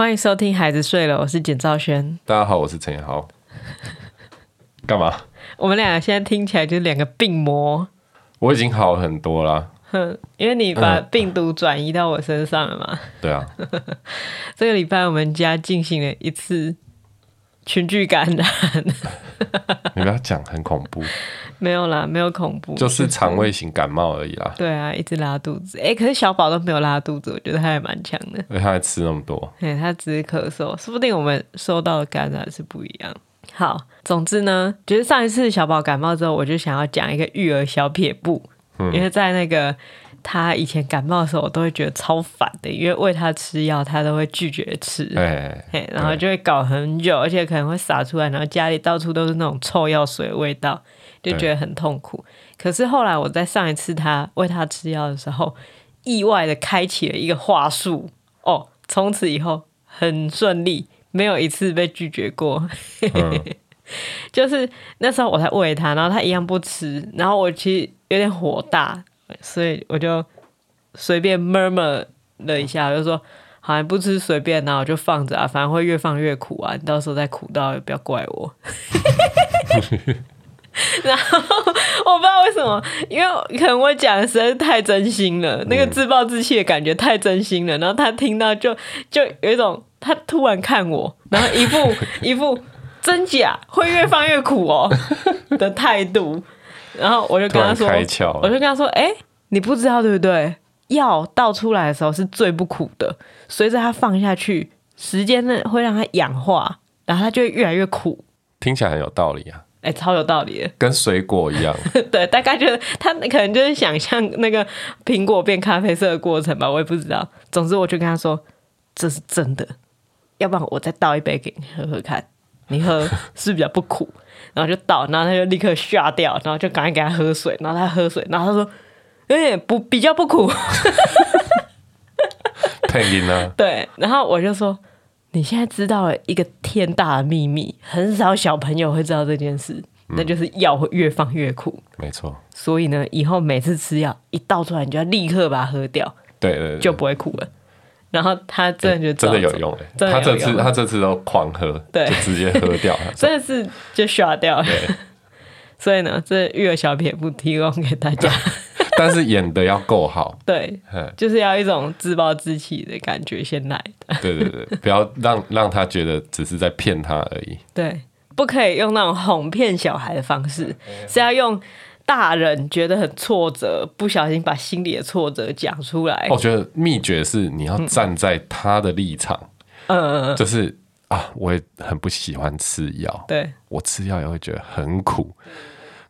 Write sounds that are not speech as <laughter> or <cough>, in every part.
欢迎收听《孩子睡了》，我是简兆轩。大家好，我是陈彦豪。<laughs> 干嘛？我们两个现在听起来就是两个病魔。我已经好很多了。哼，因为你把病毒转移到我身上了嘛。对啊。<laughs> 这个礼拜我们家进行了一次群聚感染。<laughs> 你不要讲很恐怖。没有啦，没有恐怖，就是肠胃型感冒而已啦。对啊，一直拉肚子。哎，可是小宝都没有拉肚子，我觉得他还蛮强的。因为他还吃那么多。对，他只是咳嗽，说不定我们收到的感染是不一样。好，总之呢，就是上一次小宝感冒之后，我就想要讲一个育儿小撇步，嗯、因为在那个他以前感冒的时候，我都会觉得超烦的，因为喂他吃药，他都会拒绝吃，哎，然后就会搞很久，而且可能会洒出来，然后家里到处都是那种臭药水的味道。就觉得很痛苦，可是后来我在上一次他喂他吃药的时候，意外的开启了一个话术哦，从此以后很顺利，没有一次被拒绝过。嗯、<laughs> 就是那时候我才喂他，然后他一样不吃，然后我其实有点火大，所以我就随便 murmur 了一下，我就说好像不吃随便，然后我就放着啊，反正会越放越苦啊，你到时候再苦到也不要怪我。<laughs> <laughs> 然后我不知道为什么，因为可能我讲的实在是太真心了，那个自暴自弃的感觉太真心了。然后他听到就就有一种，他突然看我，然后一副 <laughs> 一副真假会越放越苦哦的态度。然后我就跟他说，我就跟他说，哎，你不知道对不对？药倒出来的时候是最不苦的，随着它放下去，时间呢会让它氧化，然后它就会越来越苦。听起来很有道理啊。哎、欸，超有道理的，跟水果一样。<laughs> 对，大概就是他可能就是想象那个苹果变咖啡色的过程吧，我也不知道。总之，我就跟他说这是真的，要不然我再倒一杯给你喝喝看，你喝是比较不苦。然后就倒，然后他就立刻吓掉，然后就赶紧给他喝水，然后他喝水，然后他说有点不比较不苦。<laughs> 配音呢？对，然后我就说。你现在知道了一个天大的秘密，很少小朋友会知道这件事，嗯、那就是药会越放越苦。没错。所以呢，以后每次吃药一倒出来，你就要立刻把它喝掉，对对，对，就不会苦了。然后他真的就真的有用，他这次他这次都狂喝，对，就直接喝掉，<laughs> 真的是就刷掉。了。<laughs> 所以呢，这育儿小撇步提供给大家。<laughs> 但是演的要够好，<laughs> 对，就是要一种自暴自弃的感觉先来的。<laughs> 对对对，不要让让他觉得只是在骗他而已。<laughs> 对，不可以用那种哄骗小孩的方式，是要用大人觉得很挫折，不小心把心里的挫折讲出来。我觉得秘诀是你要站在他的立场，嗯，就是啊，我也很不喜欢吃药，对，我吃药也会觉得很苦，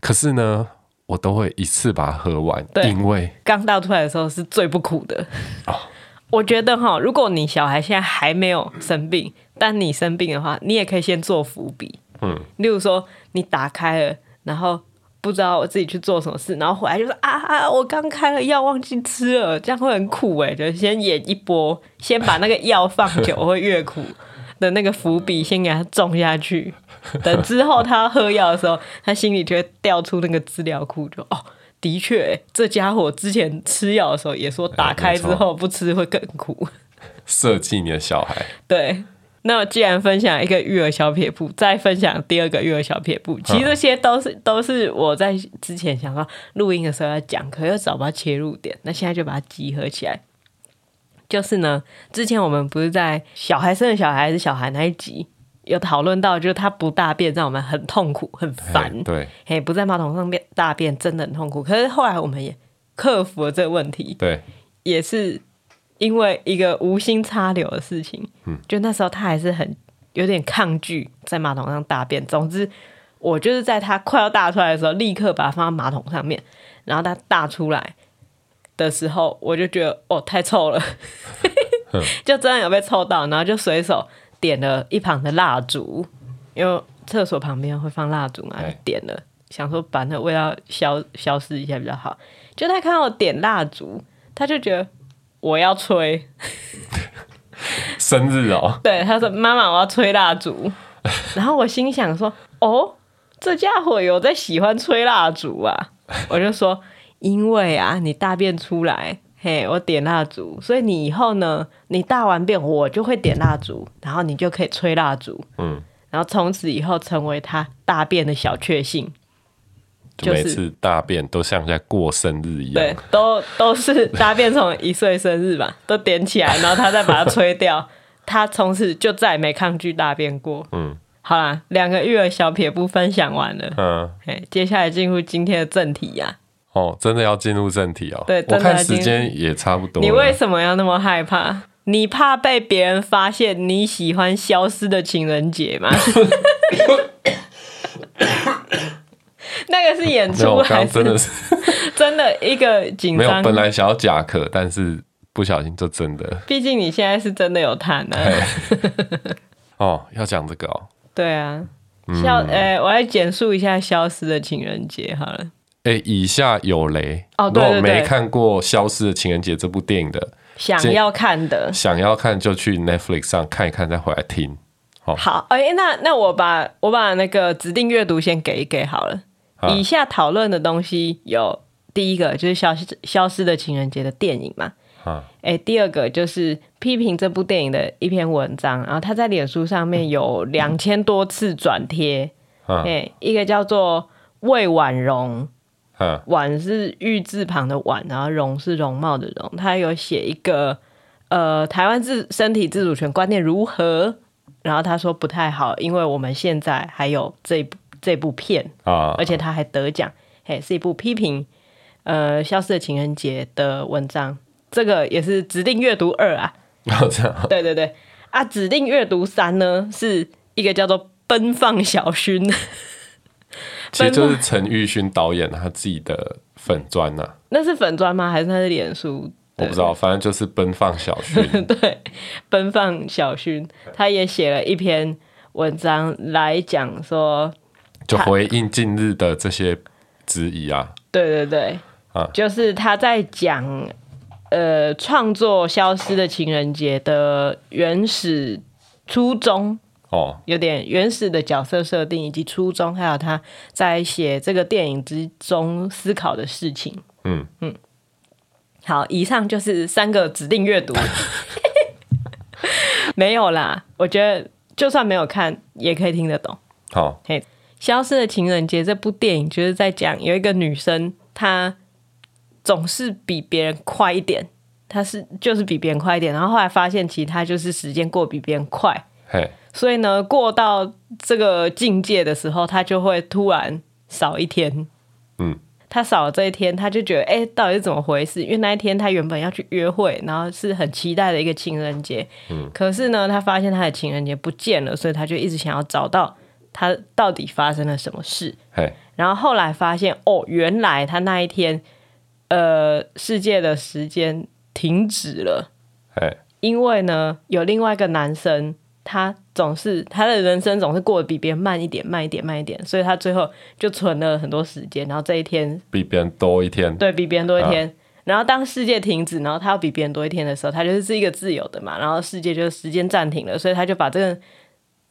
可是呢。我都会一次把它喝完，对，因为刚倒出来的时候是最不苦的。哦，<laughs> 我觉得哈，如果你小孩现在还没有生病，但你生病的话，你也可以先做伏笔。嗯，例如说你打开了，然后不知道我自己去做什么事，然后回来就说啊啊，我刚开了药忘记吃了，这样会很苦哎，就先演一波，先把那个药放久 <laughs> 会越苦的那个伏笔先给他种下去。等之后他喝药的时候，他心里就会调出那个资料库，就哦，的确，这家伙之前吃药的时候也说，打开之后不吃会更苦。<laughs> 设计你的小孩。对，那我既然分享一个育儿小撇步，再分享第二个育儿小撇步，其实这些都是都是我在之前想到录音的时候要讲，可又找不到切入点，那现在就把它集合起来。就是呢，之前我们不是在小孩生的小孩还是小孩那一集。有讨论到，就是他不大便让我们很痛苦、很烦。对，嘿，不在马桶上面大便真的很痛苦。可是后来我们也克服了这个问题。对，也是因为一个无心插柳的事情。嗯，就那时候他还是很有点抗拒在马桶上大便。总之，我就是在他快要大出来的时候，立刻把它放在马桶上面。然后他大出来的时候，我就觉得哦，太臭了，<laughs> 就真的有被臭到，然后就随手。点了一旁的蜡烛，因为厕所旁边会放蜡烛嘛，就点了，想说把那味道消消失一下比较好。就他看到我点蜡烛，他就觉得我要吹生日哦。<laughs> 对，他说：“妈妈，我要吹蜡烛。<laughs> ”然后我心想说：“哦，这家伙有在喜欢吹蜡烛啊？”我就说：“因为啊，你大便出来。”嘿，我点蜡烛，所以你以后呢，你大完便我就会点蜡烛，然后你就可以吹蜡烛，嗯，然后从此以后成为他大便的小确幸。就每次大便都像在过生日一样，对，都都是大便从一岁生日吧，<laughs> 都点起来，然后他再把它吹掉，他从此就再也没抗拒大便过。嗯，好啦，两个育儿小撇步分享完了，嗯，哎，接下来进入今天的正题呀。哦，真的要进入正题哦。对，我看时间也差不多。你为什么要那么害怕？你怕被别人发现你喜欢消失的情人节吗？<laughs> 那个是演出还是真的是 <laughs> 真的一个紧张？没有，本来想要假咳，但是不小心就真的。毕竟你现在是真的有痰呢。<laughs> 哦，要讲这个哦。对啊，消呃、欸，我来简述一下《消失的情人节》好了。以下有雷哦。对对对，如果没看过《消失的情人节》这部电影的，想要看的，想要看就去 Netflix 上看一看，再回来听。哦、好，哎、欸，那那我把我把那个指定阅读先给一给好了。以下讨论的东西有第一个就是消失消失的情人节的电影嘛，啊，哎，第二个就是批评这部电影的一篇文章，然后他在脸书上面有 <laughs> 两千多次转贴，哎，一个叫做魏婉容，婉是玉字旁的碗，然后容是容貌的容，他有写一个呃台湾自身体自主权观念如何，然后他说不太好，因为我们现在还有这部。这部片啊，而且他还得奖，嘿，是一部批评呃消失的情人节的文章。这个也是指定阅读二啊，<laughs> 哦、这样。对对对。啊，指定阅读三呢是一个叫做奔放小薰，其实就是陈玉勋导演他自己的粉砖呐、啊。那是粉砖吗？还是他的脸书？我不知道，反正就是奔放小薰。<laughs> 对，奔放小薰，他也写了一篇文章来讲说。就回应近日的这些质疑啊，对对对，啊，就是他在讲呃创作《消失的情人节》的原始初衷哦，有点原始的角色设定以及初衷，还有他在写这个电影之中思考的事情。嗯嗯，好，以上就是三个指定阅读，<laughs> 没有啦，我觉得就算没有看也可以听得懂。好，嘿。消失的情人节这部电影就是在讲有一个女生，她总是比别人快一点，她是就是比别人快一点，然后后来发现其实她就是时间过比别人快，嘿，所以呢，过到这个境界的时候，他就会突然少一天，嗯，他少了这一天，他就觉得哎，到底是怎么回事？因为那一天他原本要去约会，然后是很期待的一个情人节，嗯，可是呢，他发现他的情人节不见了，所以他就一直想要找到。他到底发生了什么事.然后后来发现，哦，原来他那一天，呃，世界的时间停止了。因为呢，有另外一个男生，他总是他的人生总是过得比别人慢一点，慢一点，慢一点，所以他最后就存了很多时间，然后这一天比别人多一天，对，比别人多一天。啊、然后当世界停止，然后他要比别人多一天的时候，他就是一个自由的嘛，然后世界就是时间暂停了，所以他就把这个。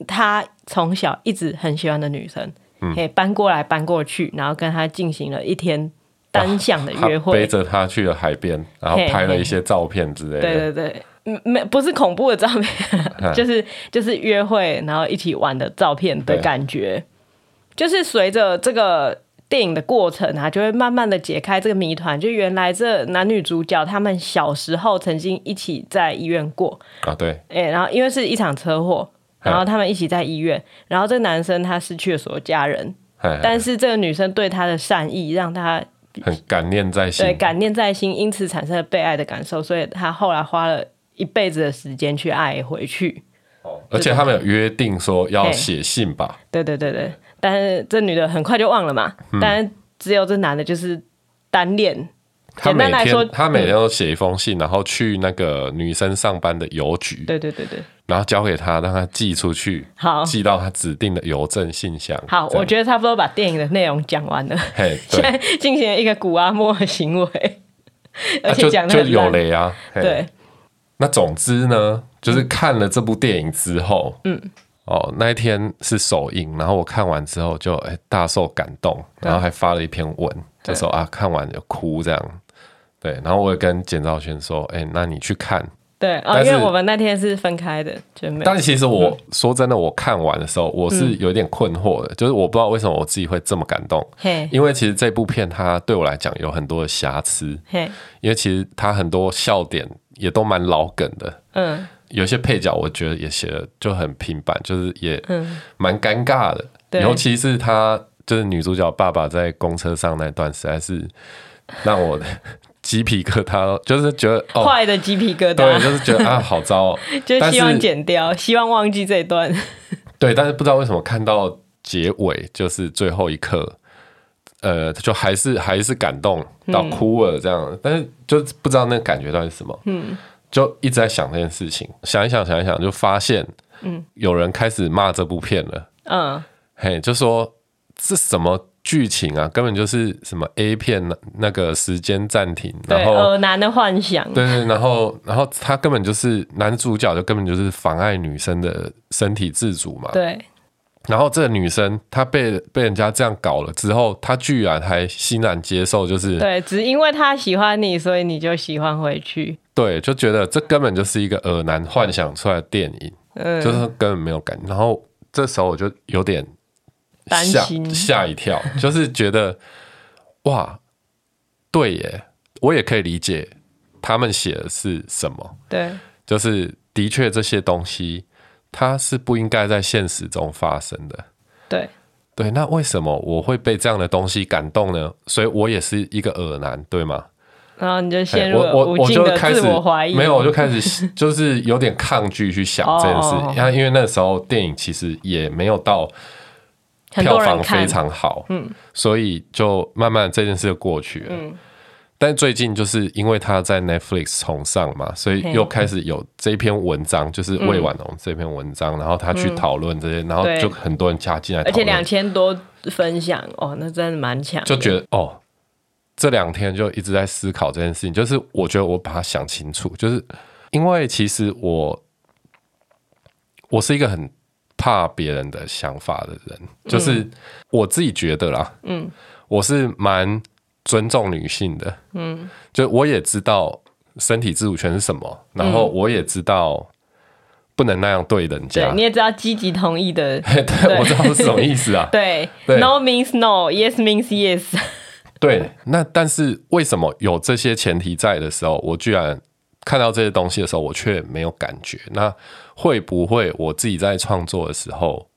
他从小一直很喜欢的女生，嗯，可以搬过来搬过去，然后跟他进行了一天单向的约会，背着他去了海边，然后拍了一些照片之类的。对对对，没不是恐怖的照片，<laughs> 就是就是约会，然后一起玩的照片的感觉。就是随着这个电影的过程啊，就会慢慢的解开这个谜团。就原来这男女主角他们小时候曾经一起在医院过啊，对，哎，然后因为是一场车祸。然后他们一起在医院，然后这个男生他失去了所有家人，但是这个女生对他的善意让他很感念在心，对，感念在心，因此产生了被爱的感受，所以他后来花了一辈子的时间去爱回去。而且他们有约定说要写信吧？对对对对，但是这女的很快就忘了嘛，嗯、但是只有这男的就是单恋。他每天他每天都写一封信，然后去那个女生上班的邮局，对对对对，然后交给他，让他寄出去，好，寄到他指定的邮政信箱。好，我觉得差不多把电影的内容讲完了，嘿，现在进行了一个古阿莫的行为，而且讲的就有雷啊，对。那总之呢，就是看了这部电影之后，嗯。哦，那一天是首映，然后我看完之后就哎大受感动，然后还发了一篇文，就说啊看完就哭这样，对，然后我也跟简兆轩说，哎、欸，那你去看。对，哦，因为我们那天是分开的，就没有。但其实我、嗯、说真的，我看完的时候，我是有点困惑的，嗯、就是我不知道为什么我自己会这么感动。嘿，因为其实这部片它对我来讲有很多的瑕疵。嘿，因为其实它很多笑点也都蛮老梗的。嗯，有些配角我觉得也写的就很平板，就是也蛮尴尬的。嗯、尤其是他就是女主角爸爸在公车上那段，实在是让我。鸡皮疙瘩，就是觉得坏的鸡皮疙瘩，对，就是觉得啊，好糟哦，<laughs> 就希望剪掉，希望忘记这一段。<laughs> 对，但是不知道为什么看到结尾，就是最后一刻，呃，就还是还是感动到哭了这样，但是就不知道那个感觉到底是什么，嗯，就一直在想这件事情，想一想，想一想，就发现，嗯，有人开始骂这部片了，嗯，嘿，就说是什么。剧情啊，根本就是什么 A 片那那个时间暂停，然后恶男的幻想，对对，然后然后他根本就是男主角，就根本就是妨碍女生的身体自主嘛。对。然后这个女生她被被人家这样搞了之后，她居然还欣然接受，就是对，只因为她喜欢你，所以你就喜欢回去。对，就觉得这根本就是一个耳男幻想出来的电影，嗯，就是根本没有感觉。然后这时候我就有点。吓吓一跳，<laughs> 就是觉得哇，对耶，我也可以理解他们写的是什么。对，就是的确这些东西，它是不应该在现实中发生的。对对，那为什么我会被这样的东西感动呢？所以我也是一个耳男，对吗？然后你就陷入了无尽的自我怀疑。没有，我就开始 <laughs> 就是有点抗拒去想这件事。因为因为那时候电影其实也没有到。票房非常好，嗯，所以就慢慢这件事就过去了。嗯，但最近就是因为他在 Netflix 重上嘛，所以又开始有这篇文章，就是魏婉龙这篇文章，然后他去讨论这些，然后就很多人加进来，而且两千多分享哦，那真的蛮强。就觉得哦，这两天就一直在思考这件事情，就是我觉得我把它想清楚，就是因为其实我我是一个很。怕别人的想法的人，就是我自己觉得啦。嗯，我是蛮尊重女性的。嗯，就我也知道身体自主权是什么，然后我也知道不能那样对人家。对，你也知道积极同意的，<laughs> 对，我知道是什么意思啊。<laughs> 对，No means no，Yes means yes。对，那但是为什么有这些前提在的时候，我居然看到这些东西的时候，我却没有感觉？那会不会我自己在创作的时候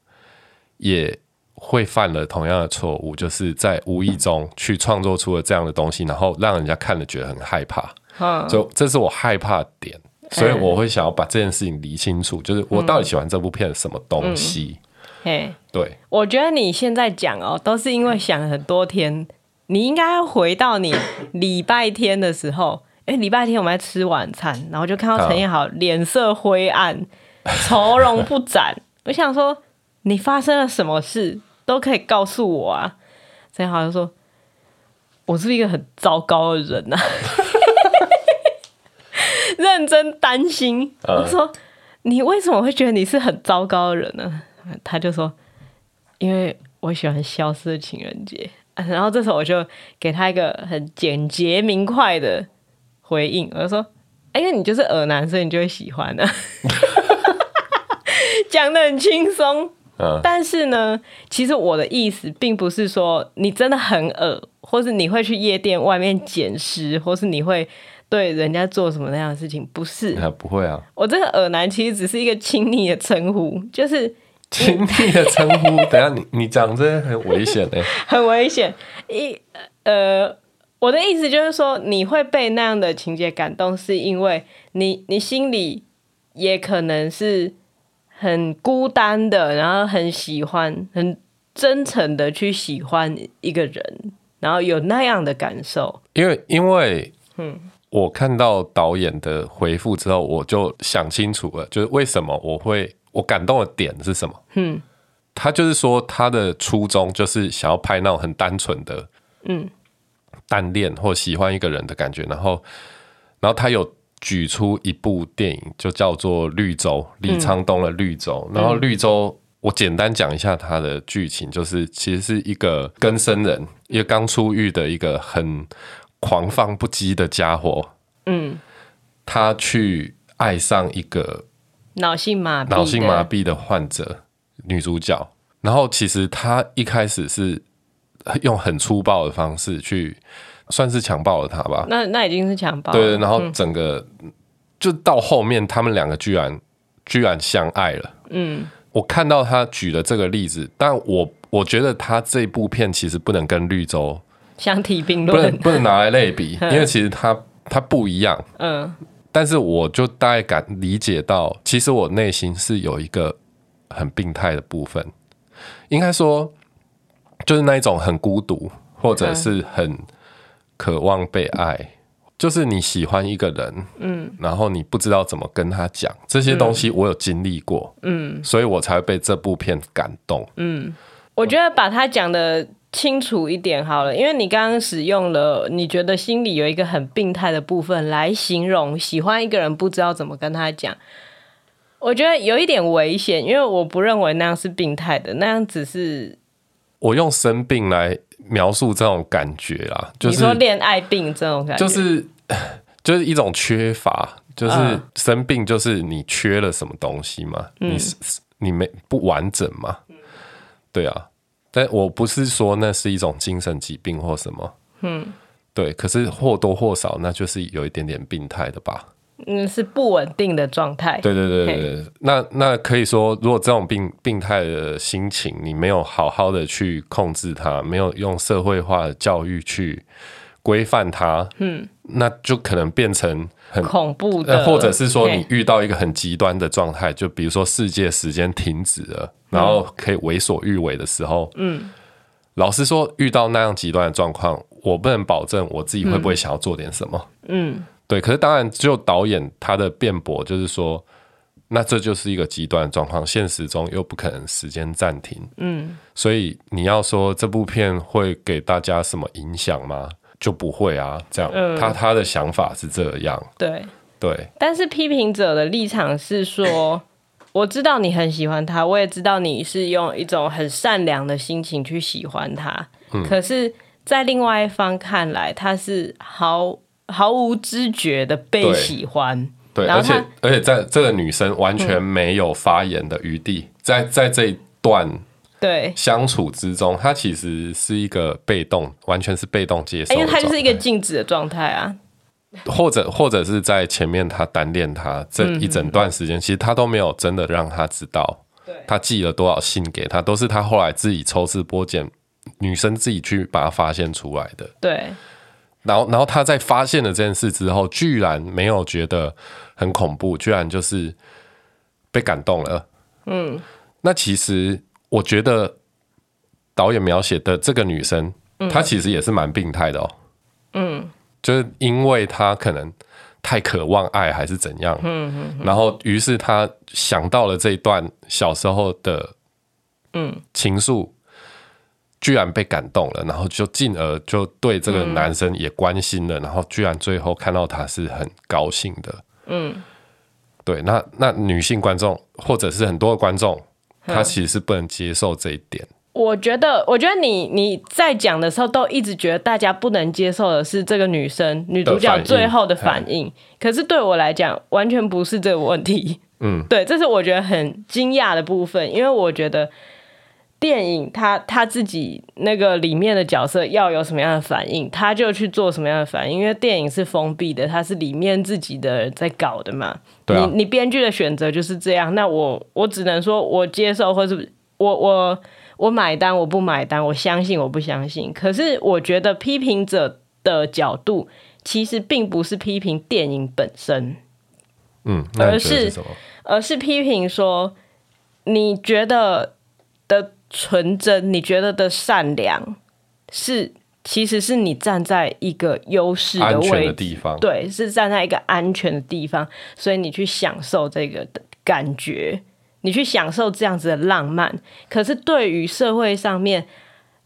也会犯了同样的错误，就是在无意中去创作出了这样的东西，然后让人家看了觉得很害怕。嗯，就这是我害怕的点，所以我会想要把这件事情理清楚，就是我到底喜欢这部片什么东西。嘿，对，我觉得你现在讲哦，都是因为想很多天，你应该要回到你礼拜天的时候，哎，礼拜天我们在吃晚餐，然后就看到陈彦豪脸色灰暗。<laughs> 愁容不展，我想说，你发生了什么事都可以告诉我啊。陈彦豪就说，我是一个很糟糕的人呐、啊，<laughs> 认真担心。我说，你为什么会觉得你是很糟糕的人呢？他就说，因为我喜欢消失的情人节。然后这时候我就给他一个很简洁明快的回应，我就说，哎，因为你就是耳男，所以你就会喜欢的、啊。<laughs> 讲的很轻松，嗯，但是呢，其实我的意思并不是说你真的很恶，或是你会去夜店外面捡尸，或是你会对人家做什么那样的事情，不是？啊，不会啊。我这个耳男其实只是一个亲昵的称呼，就是 <laughs> 亲昵的称呼。等下你你讲这很危险哎，<laughs> 很危险。一呃，我的意思就是说，你会被那样的情节感动，是因为你你心里也可能是。很孤单的，然后很喜欢，很真诚的去喜欢一个人，然后有那样的感受。因为，因为，嗯，我看到导演的回复之后，我就想清楚了，就是为什么我会我感动的点是什么？嗯，他就是说他的初衷就是想要拍那种很单纯的，嗯，单恋或喜欢一个人的感觉，然后，然后他有。举出一部电影，就叫做《绿洲》，李沧东的《绿洲》。然后《绿洲》，我简单讲一下它的剧情，就是其实是一个更生人，一个刚出狱的一个很狂放不羁的家伙，嗯，他去爱上一个脑性麻脑性麻痹的患者女主角，然后其实他一开始是用很粗暴的方式去，算是强暴了他吧？那那已经是强暴了，对，然后整个、嗯、就到后面，他们两个居然居然相爱了，嗯，我看到他举的这个例子，但我我觉得他这部片其实不能跟绿洲。相提并论，不能不能拿来类比，<laughs> 因为其实他他不一样。嗯，但是我就大概感理解到，其实我内心是有一个很病态的部分，应该说就是那一种很孤独，或者是很渴望被爱，就是你喜欢一个人，嗯，然后你不知道怎么跟他讲这些东西，我有经历过，嗯，所以我才会被这部片感动。嗯，我觉得把它讲的。清楚一点好了，因为你刚刚使用了你觉得心里有一个很病态的部分来形容喜欢一个人不知道怎么跟他讲，我觉得有一点危险，因为我不认为那样是病态的，那样只是我用生病来描述这种感觉啦，就是你说恋爱病这种感觉，就是 <sighs> 就是一种缺乏，就是生病就是你缺了什么东西嘛，嗯、你你没不完整嘛，对啊。但我不是说那是一种精神疾病或什么，嗯，对，可是或多或少那就是有一点点病态的吧，嗯，是不稳定的状态，对对对对对，那那可以说，如果这种病病态的心情你没有好好的去控制它，没有用社会化的教育去规范它，嗯，那就可能变成很恐怖的，或者是说你遇到一个很极端的状态，就比如说世界时间停止了。然后可以为所欲为的时候，嗯，老实说，遇到那样极端的状况，我不能保证我自己会不会想要做点什么，嗯，对。可是当然，就导演他的辩驳就是说，那这就是一个极端状况，现实中又不可能时间暂停，嗯，所以你要说这部片会给大家什么影响吗？就不会啊，这样，嗯，他他的想法是这样，对对。但是批评者的立场是说。我知道你很喜欢他，我也知道你是用一种很善良的心情去喜欢他。嗯，可是，在另外一方看来，他是毫毫无知觉的被喜欢。对，而且而且在这个女生完全没有发言的余地，嗯，在在这一段对相处之中，她其实是一个被动，完全是被动接受，因为她就是一个静止的状态啊。或者或者是在前面他单恋他这一整段时间，其实他都没有真的让他知道，他寄了多少信给他，都是他后来自己抽丝剥茧，女生自己去把他发现出来的。对，然后然后他在发现了这件事之后，居然没有觉得很恐怖，居然就是被感动了。嗯，那其实我觉得导演描写的这个女生，她其实也是蛮病态的哦。嗯。就是因为她可能太渴望爱，还是怎样，然后于是她想到了这一段小时候的情愫，居然被感动了，然后就进而就对这个男生也关心了，然后居然最后看到他是很高兴的，嗯，对，那那女性观众或者是很多的观众，他其实是不能接受这一点。我觉得，我觉得你你在讲的时候，都一直觉得大家不能接受的是这个女生女主角最后的反应。反应可是对我来讲，完全不是这个问题。嗯，对，这是我觉得很惊讶的部分，因为我觉得电影他他自己那个里面的角色要有什么样的反应，他就去做什么样的反应。因为电影是封闭的，它是里面自己的人在搞的嘛。对啊。你你编剧的选择就是这样，那我我只能说我接受，或是我我。我买单，我不买单，我相信，我不相信。可是我觉得批评者的角度其实并不是批评电影本身，嗯，而是而是批评说你觉得的纯真，你觉得的善良，是其实是你站在一个优势的位置的地方，对，是站在一个安全的地方，所以你去享受这个的感觉。你去享受这样子的浪漫，可是对于社会上面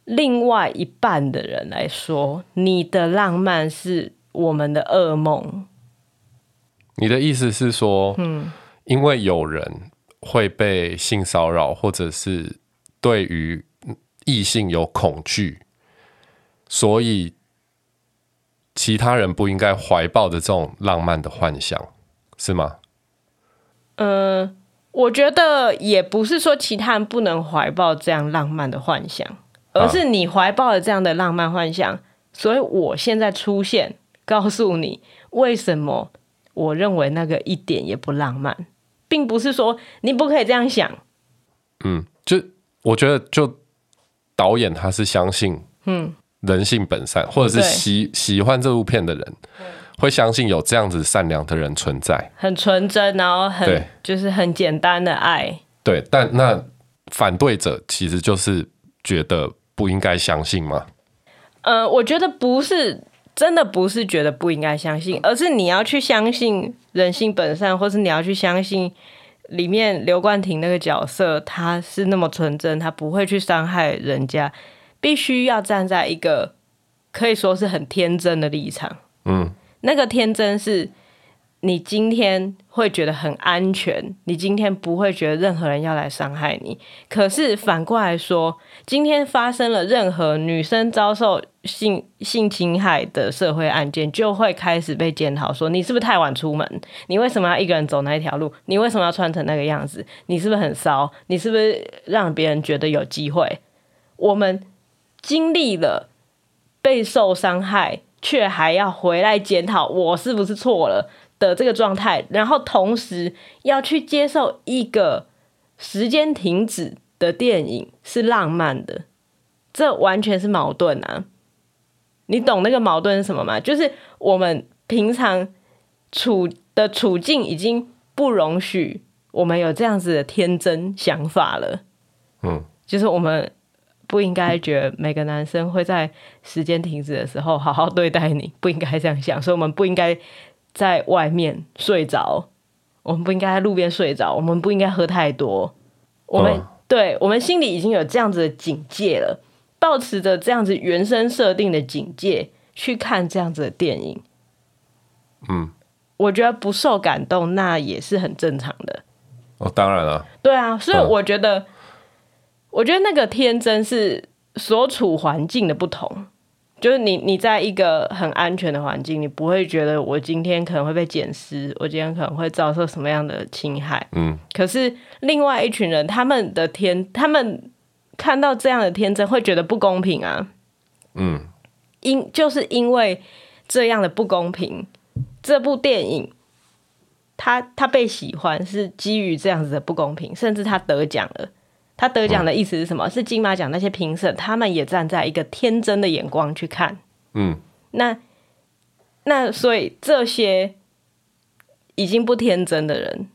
另外一半的人来说，你的浪漫是我们的噩梦。你的意思是说，嗯，因为有人会被性骚扰，或者是对于异性有恐惧，所以其他人不应该怀抱着这种浪漫的幻想，是吗？嗯、呃，我觉得也不是说其他人不能怀抱这样浪漫的幻想，而是你怀抱了这样的浪漫幻想，啊、所以我现在出现，告诉你为什么我认为那个一点也不浪漫，并不是说你不可以这样想。嗯，就我觉得，就导演他是相信，嗯。人性本善，或者是喜喜欢这部片的人，会相信有这样子善良的人存在，很纯真，然后很就是很简单的爱。对，但那反对者其实就是觉得不应该相信吗？呃，我觉得不是，真的不是觉得不应该相信，而是你要去相信人性本善，或是你要去相信里面刘冠廷那个角色他是那么纯真，他不会去伤害人家。必须要站在一个可以说是很天真的立场，嗯，那个天真是你今天会觉得很安全，你今天不会觉得任何人要来伤害你。可是反过来说，今天发生了任何女生遭受性性侵害的社会案件，就会开始被检讨，说你是不是太晚出门？你为什么要一个人走那一条路？你为什么要穿成那个样子？你是不是很骚？你是不是让别人觉得有机会？我们。经历了被受伤害，却还要回来检讨我是不是错了的这个状态，然后同时要去接受一个时间停止的电影是浪漫的，这完全是矛盾啊！你懂那个矛盾是什么吗？就是我们平常处的处境已经不容许我们有这样子的天真想法了。嗯，就是我们。不应该觉得每个男生会在时间停止的时候好好对待你，不应该这样想。所以，我们不应该在外面睡着，我们不应该在路边睡着，我们不应该喝太多。我们、哦、对我们心里已经有这样子的警戒了，保持着这样子原生设定的警戒去看这样子的电影。嗯，我觉得不受感动，那也是很正常的。哦，当然了。对啊，所以我觉得。嗯我觉得那个天真是所处环境的不同，就是你你在一个很安全的环境，你不会觉得我今天可能会被捡尸，我今天可能会遭受什么样的侵害。嗯，可是另外一群人，他们的天，他们看到这样的天真，会觉得不公平啊。嗯，因就是因为这样的不公平，这部电影他他被喜欢是基于这样子的不公平，甚至他得奖了。他得奖的意思是什么？嗯、是金马奖那些评审，他们也站在一个天真的眼光去看。嗯，那那所以这些已经不天真的人，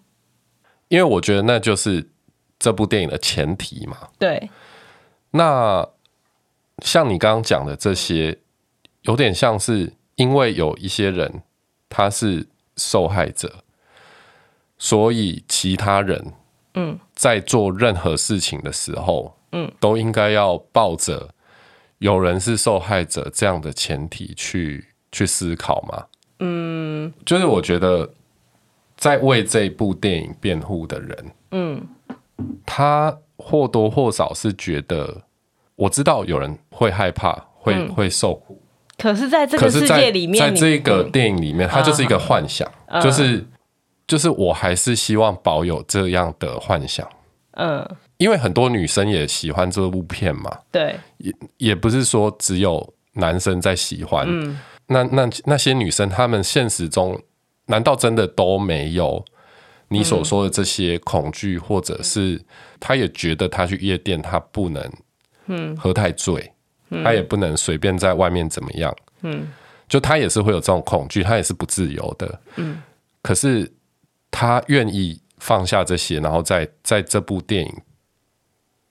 因为我觉得那就是这部电影的前提嘛。对。那像你刚刚讲的这些，有点像是因为有一些人他是受害者，所以其他人。嗯，在做任何事情的时候，嗯，都应该要抱着有人是受害者这样的前提去去思考嘛。嗯，就是我觉得在为这部电影辩护的人，嗯，他或多或少是觉得，我知道有人会害怕，会、嗯、会受苦，可是在这个世界里面，在这个电影里面，它就是一个幻想，嗯、就是。就是我还是希望保有这样的幻想，嗯，因为很多女生也喜欢这部片嘛，对，也也不是说只有男生在喜欢，嗯，那那那些女生，她们现实中难道真的都没有你所说的这些恐惧，或者是她也觉得她去夜店，她不能，嗯，喝太醉，她也不能随便在外面怎么样，嗯，就她也是会有这种恐惧，她也是不自由的，嗯，可是。他愿意放下这些，然后在在这部电影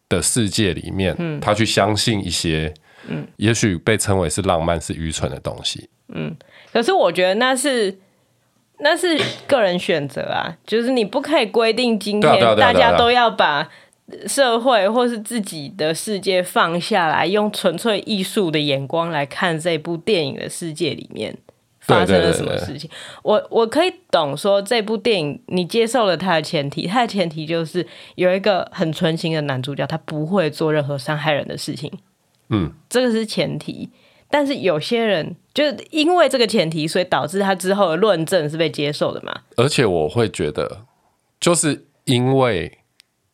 的世界里面，嗯、他去相信一些，嗯，也许被称为是浪漫、是愚蠢的东西。嗯，可是我觉得那是那是个人选择啊，就是你不可以规定今天大家都要把社会或是自己的世界放下来，用纯粹艺术的眼光来看这部电影的世界里面。发生了什么事情？我我可以懂说这部电影你接受了它的前提，它的前提就是有一个很纯情的男主角，他不会做任何伤害人的事情。嗯，这个是前提。但是有些人就是因为这个前提，所以导致他之后的论证是被接受的嘛。而且我会觉得，就是因为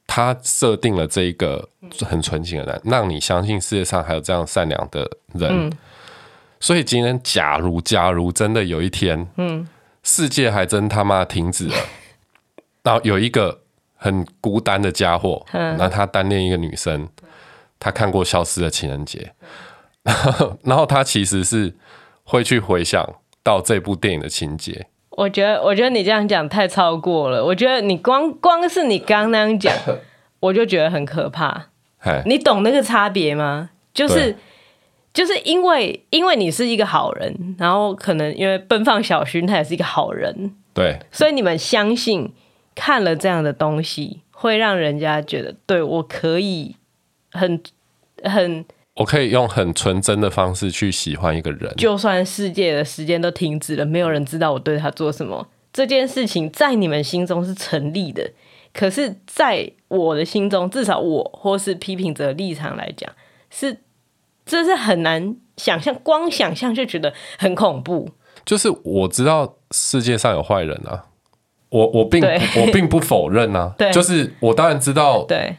他设定了这一个很纯情的人，让你相信世界上还有这样善良的人。嗯、所以今天，假如假如真的有一天，嗯，世界还真他妈停止了，<laughs> 然后有一个很孤单的家伙，那、嗯、他单恋一个女生，他看过《消失的情人节》。<laughs> 然后他其实是会去回想到这部电影的情节。我觉得，我觉得你这样讲太超过了。我觉得你光光是你刚刚那样讲，<laughs> 我就觉得很可怕。你懂那个差别吗？就是就是因为因为你是一个好人，然后可能因为奔放小薰他也是一个好人，对，所以你们相信看了这样的东西，会让人家觉得对我可以很很。我可以用很纯真的方式去喜欢一个人，就算世界的时间都停止了，没有人知道我对他做什么，这件事情在你们心中是成立的。可是，在我的心中，至少我或是批评者立场来讲，是这是很难想象，光想象就觉得很恐怖。就是我知道世界上有坏人啊，我我并我并不否认啊，<laughs> 对，就是我当然知道，对。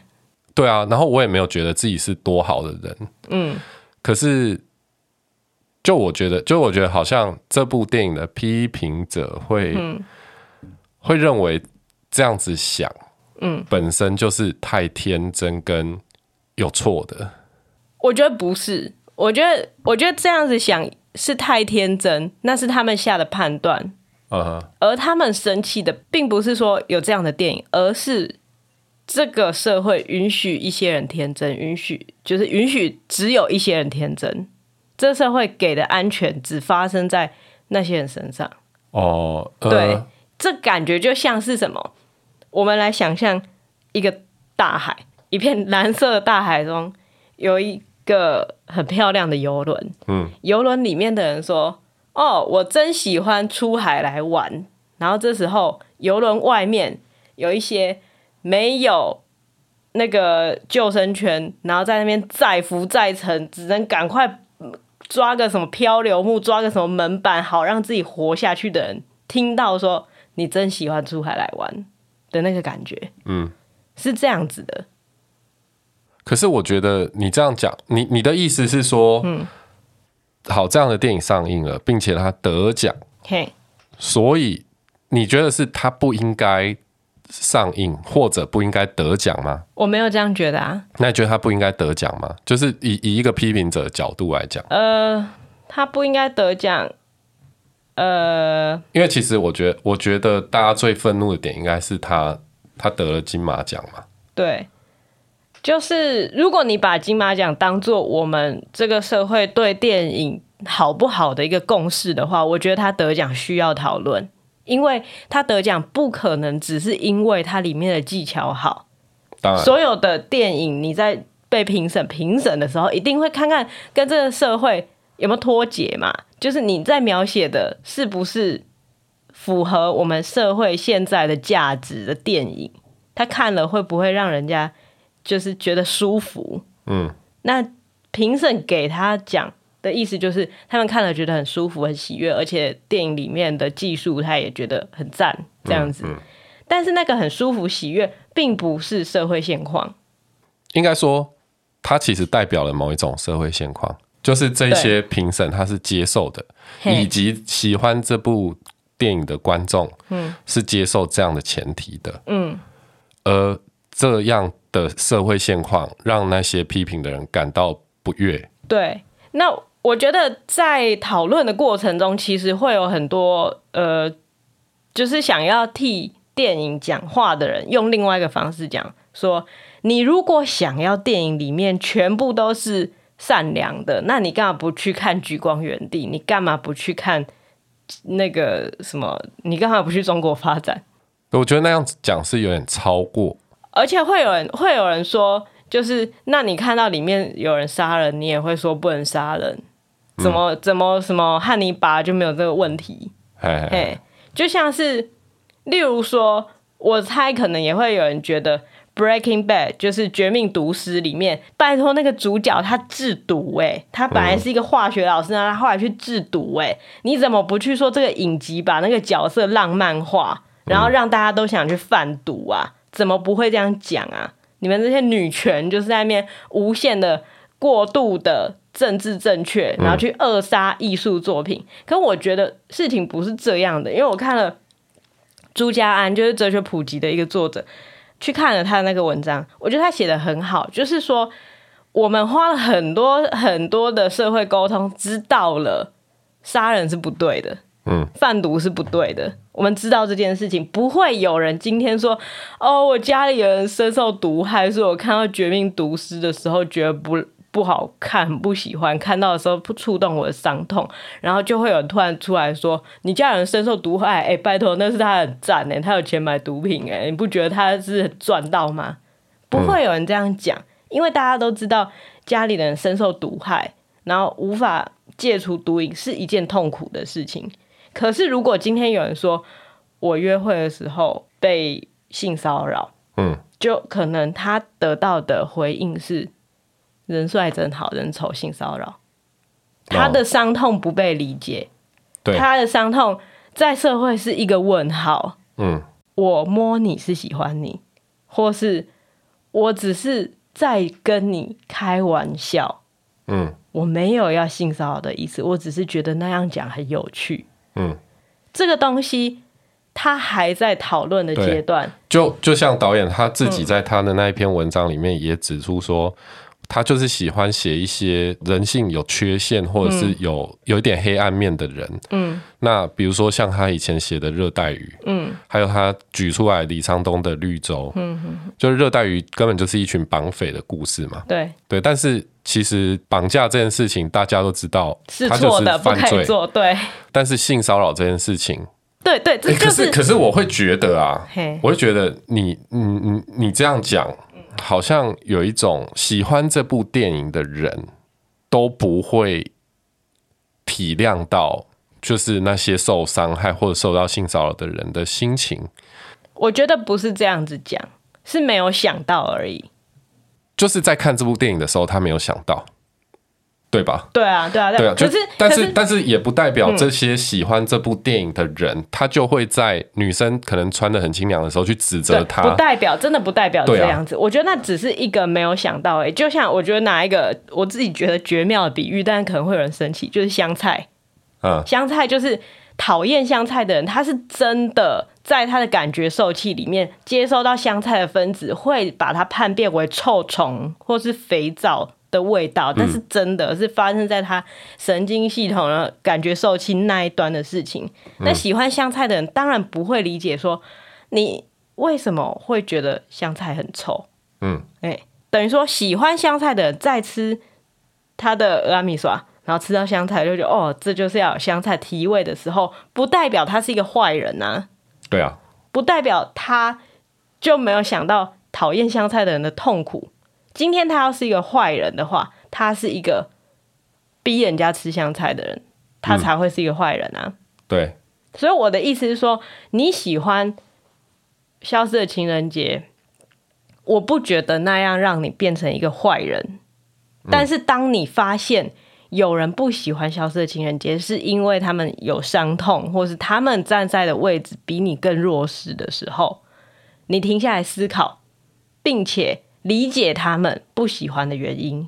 对啊，然后我也没有觉得自己是多好的人，嗯，可是就我觉得，就我觉得好像这部电影的批评者会、嗯、会认为这样子想，嗯，本身就是太天真跟有错的。我觉得不是，我觉得我觉得这样子想是太天真，那是他们下的判断，而他们生气的并不是说有这样的电影，而是。这个社会允许一些人天真，允许就是允许只有一些人天真。这社会给的安全只发生在那些人身上。哦，呃、对，这感觉就像是什么？我们来想象一个大海，一片蓝色的大海中有一个很漂亮的游轮。嗯，游轮里面的人说：“哦，我真喜欢出海来玩。”然后这时候游轮外面有一些。没有那个救生圈，然后在那边载浮载沉，只能赶快抓个什么漂流木，抓个什么门板，好让自己活下去的人听到说你真喜欢出海来玩的那个感觉，嗯，是这样子的。可是我觉得你这样讲，你你的意思是说，嗯，好，这样的电影上映了，并且他得奖，嘿，所以你觉得是他不应该上映或者不应该得奖吗？我没有这样觉得啊。那你觉得他不应该得奖吗？就是以以一个批评者的角度来讲，呃，他不应该得奖，呃，因为其实我觉得，我觉得大家最愤怒的点应该是他他得了金马奖嘛。对，就是如果你把金马奖当做我们这个社会对电影好不好的一个共识的话，我觉得他得奖需要讨论。因为他得奖不可能只是因为它里面的技巧好，当然，所有的电影你在被评审评审的时候，一定会看看跟这个社会有没有脱节嘛，就是你在描写的是不是符合我们社会现在的价值的电影，他看了会不会让人家就是觉得舒服？嗯，那评审给他讲。的意思就是，他们看了觉得很舒服、很喜悦，而且电影里面的技术他也觉得很赞，这样子。嗯嗯、但是那个很舒服、喜悦，并不是社会现况。应该说，它其实代表了某一种社会现况，就是这些评审他是接受的，以及喜欢这部电影的观众，嗯，是接受这样的前提的，嗯。而这样的社会现况，让那些批评的人感到不悦。对，那。我觉得在讨论的过程中，其实会有很多呃，就是想要替电影讲话的人，用另外一个方式讲说：你如果想要电影里面全部都是善良的，那你干嘛不去看《橘光原地》？你干嘛不去看那个什么？你干嘛不去中国发展？我觉得那样子讲是有点超过，而且会有人会有人说，就是那你看到里面有人杀人，你也会说不能杀人。怎么怎么什么汉尼拔就没有这个问题？嘿，嘿，就像是，例如说，我猜可能也会有人觉得 Breaking Bad 就是《绝命毒师》里面，拜托那个主角他制毒哎、欸，他本来是一个化学老师，那、嗯、他后来去制毒哎、欸，你怎么不去说这个影集把那个角色浪漫化，然后让大家都想去贩毒啊？怎么不会这样讲啊？你们这些女权就是在那边无限的过度的政治正确，然后去扼杀艺术作品。嗯、可我觉得事情不是这样的，因为我看了朱家安，就是哲学普及的一个作者。去看了他的那个文章，我觉得他写的很好，就是说我们花了很多很多的社会沟通，知道了杀人是不对的，嗯，贩毒是不对的。我们知道这件事情，不会有人今天说哦，我家里人深受毒害，说我看到《绝命毒师》的时候觉得不。不好看，不喜欢看到的时候不触动我的伤痛，然后就会有人突然出来说：“你家人深受毒害，哎、拜托，那是他很赞哎，他有钱买毒品哎，你不觉得他是赚到吗？”不会有人这样讲，因为大家都知道家里人深受毒害，然后无法戒除毒瘾是一件痛苦的事情。可是如果今天有人说我约会的时候被性骚扰，嗯，就可能他得到的回应是。人帅真好，人丑性骚扰，他的伤痛不被理解，对，他的伤痛在社会是一个问号。嗯，我摸你是喜欢你，或是我只是在跟你开玩笑。嗯，我没有要性骚扰的意思，我只是觉得那样讲很有趣。嗯，这个东西他还在讨论的阶段。就就像导演他自己在他的那一篇文章里面也指出说。他就是喜欢写一些人性有缺陷，或者是有有一点黑暗面的人。嗯，那比如说像他以前写的《热带鱼》，嗯，还有他举出来李沧东的《绿洲》，嗯哼，就是热带鱼根本就是一群绑匪的故事嘛。对对，但是其实绑架这件事情大家都知道是错的，不可以做。对，但是性骚扰这件事情，对对，这就是、欸、可是可是我会觉得啊，我会觉得你你你你这样讲。好像有一种喜欢这部电影的人都不会体谅到，就是那些受伤害或者受到性骚扰的人的心情。我觉得不是这样子讲，是没有想到而已。就是在看这部电影的时候，他没有想到。对吧？对啊，对啊，对啊。可是，但是，但是也不代表这些喜欢这部电影的人，嗯、他就会在女生可能穿的很清凉的时候去指责她。不代表，真的不代表这样子。啊、我觉得那只是一个没有想到、欸。哎，就像我觉得拿一个我自己觉得绝妙的比喻，但是可能会有人生气，就是香菜。嗯，香菜就是讨厌香菜的人，他是真的在他的感觉受器里面接收到香菜的分子，会把它判变为臭虫或是肥皂。的味道，但是真的是发生在他神经系统的感觉受器那一端的事情。那喜欢香菜的人当然不会理解说，你为什么会觉得香菜很臭？嗯，哎，等于说喜欢香菜的人在吃他的蚵仔面线，然后吃到香菜就觉得哦，这就是要有香菜提味的时候，不代表他是一个坏人呐。对啊，不代表他就没有想到讨厌香菜的人的痛苦。今天他要是一个坏人的话，他是一个逼人家吃香菜的人，他才会是一个坏人啊。嗯、对，所以我的意思是说，你喜欢《消失的情人节》，我不觉得那样让你变成一个坏人。但是当你发现有人不喜欢《消失的情人节》，是因为他们有伤痛，或是他们站在的位置比你更弱势的时候，你停下来思考，并且。理解他们不喜欢的原因，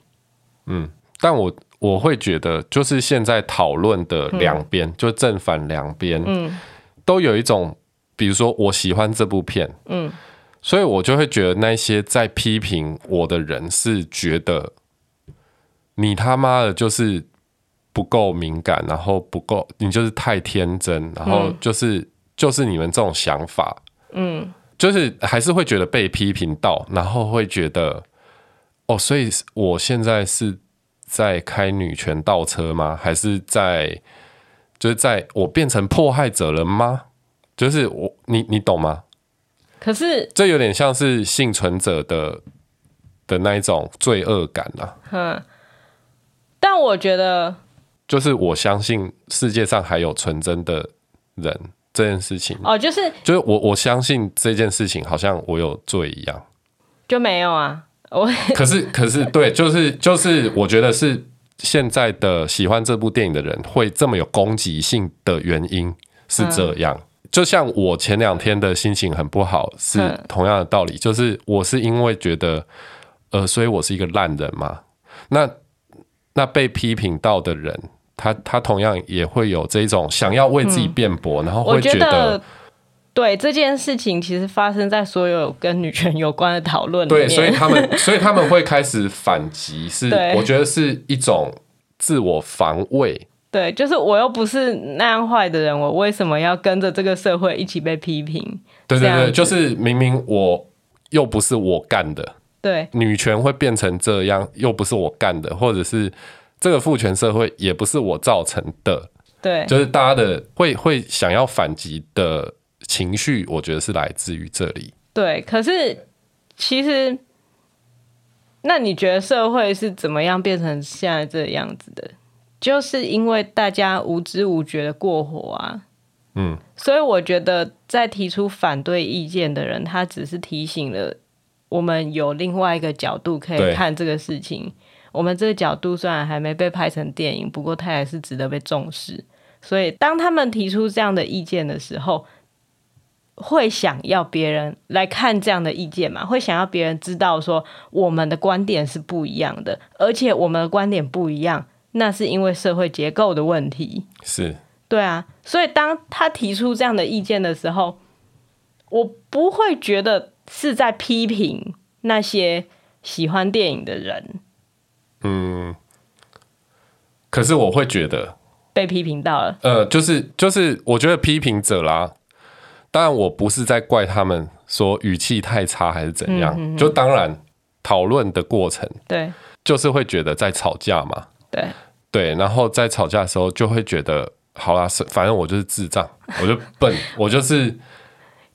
嗯，但我我会觉得，就是现在讨论的两边，嗯、就正反两边，嗯，都有一种，比如说我喜欢这部片，嗯，所以我就会觉得那些在批评我的人是觉得你他妈的就是不够敏感，然后不够，你就是太天真，然后就是、嗯、就是你们这种想法，嗯。就是还是会觉得被批评到，然后会觉得哦，所以我现在是在开女权倒车吗？还是在就是在我变成迫害者了吗？就是我你你懂吗？可是这有点像是幸存者的的那一种罪恶感啊。我觉得就是我相信世界上还有纯真的人。这件事情哦，就是就是我我相信这件事情好像我有罪一样，就没有啊。我 <laughs> 可是可是对，就是就是，我觉得是现在的喜欢这部电影的人会这么有攻击性的原因是这样。嗯、就像我前两天的心情很不好，是同样的道理，就是我是因为觉得，呃，所以我是一个烂人嘛。那那被批评到的人，他他同样也会有这种想要为自己辩驳，嗯、然后会觉得。对这件事情，其实发生在所有跟女权有关的讨论里面。对，所以他们，所以他们会开始反击，是我觉得是一种自我防卫。对，就是我又不是那样坏的人，我为什么要跟着这个社会一起被批评？对对对，就是明明我又不是我干的，对，女权会变成这样，又不是我干的，或者是这个父权社会也不是我造成的，对，就是大家的会会想要反击的。情绪，我觉得是来自于这里。对，可是其实，那你觉得社会是怎么样变成现在这样子的？就是因为大家无知无觉的过火啊。嗯，所以我觉得，在提出反对意见的人，他只是提醒了我们有另外一个角度可以看这个事情。我们这个角度虽然还没被拍成电影，不过它也是值得被重视。所以，当他们提出这样的意见的时候，会想要别人来看这样的意见嘛？会想要别人知道说我们的观点是不一样的，而且我们的观点不一样，那是因为社会结构的问题。是，对啊。所以当他提出这样的意见的时候，我不会觉得是在批评那些喜欢电影的人。嗯，可是我会觉得被批评到了。呃，就是就是，我觉得批评者啦。当然，我不是在怪他们说语气太差还是怎样。嗯、哼哼就当然讨论的过程，对，就是会觉得在吵架嘛。对对，然后在吵架的时候就会觉得，好啦，反正我就是智障，我就笨，我就是。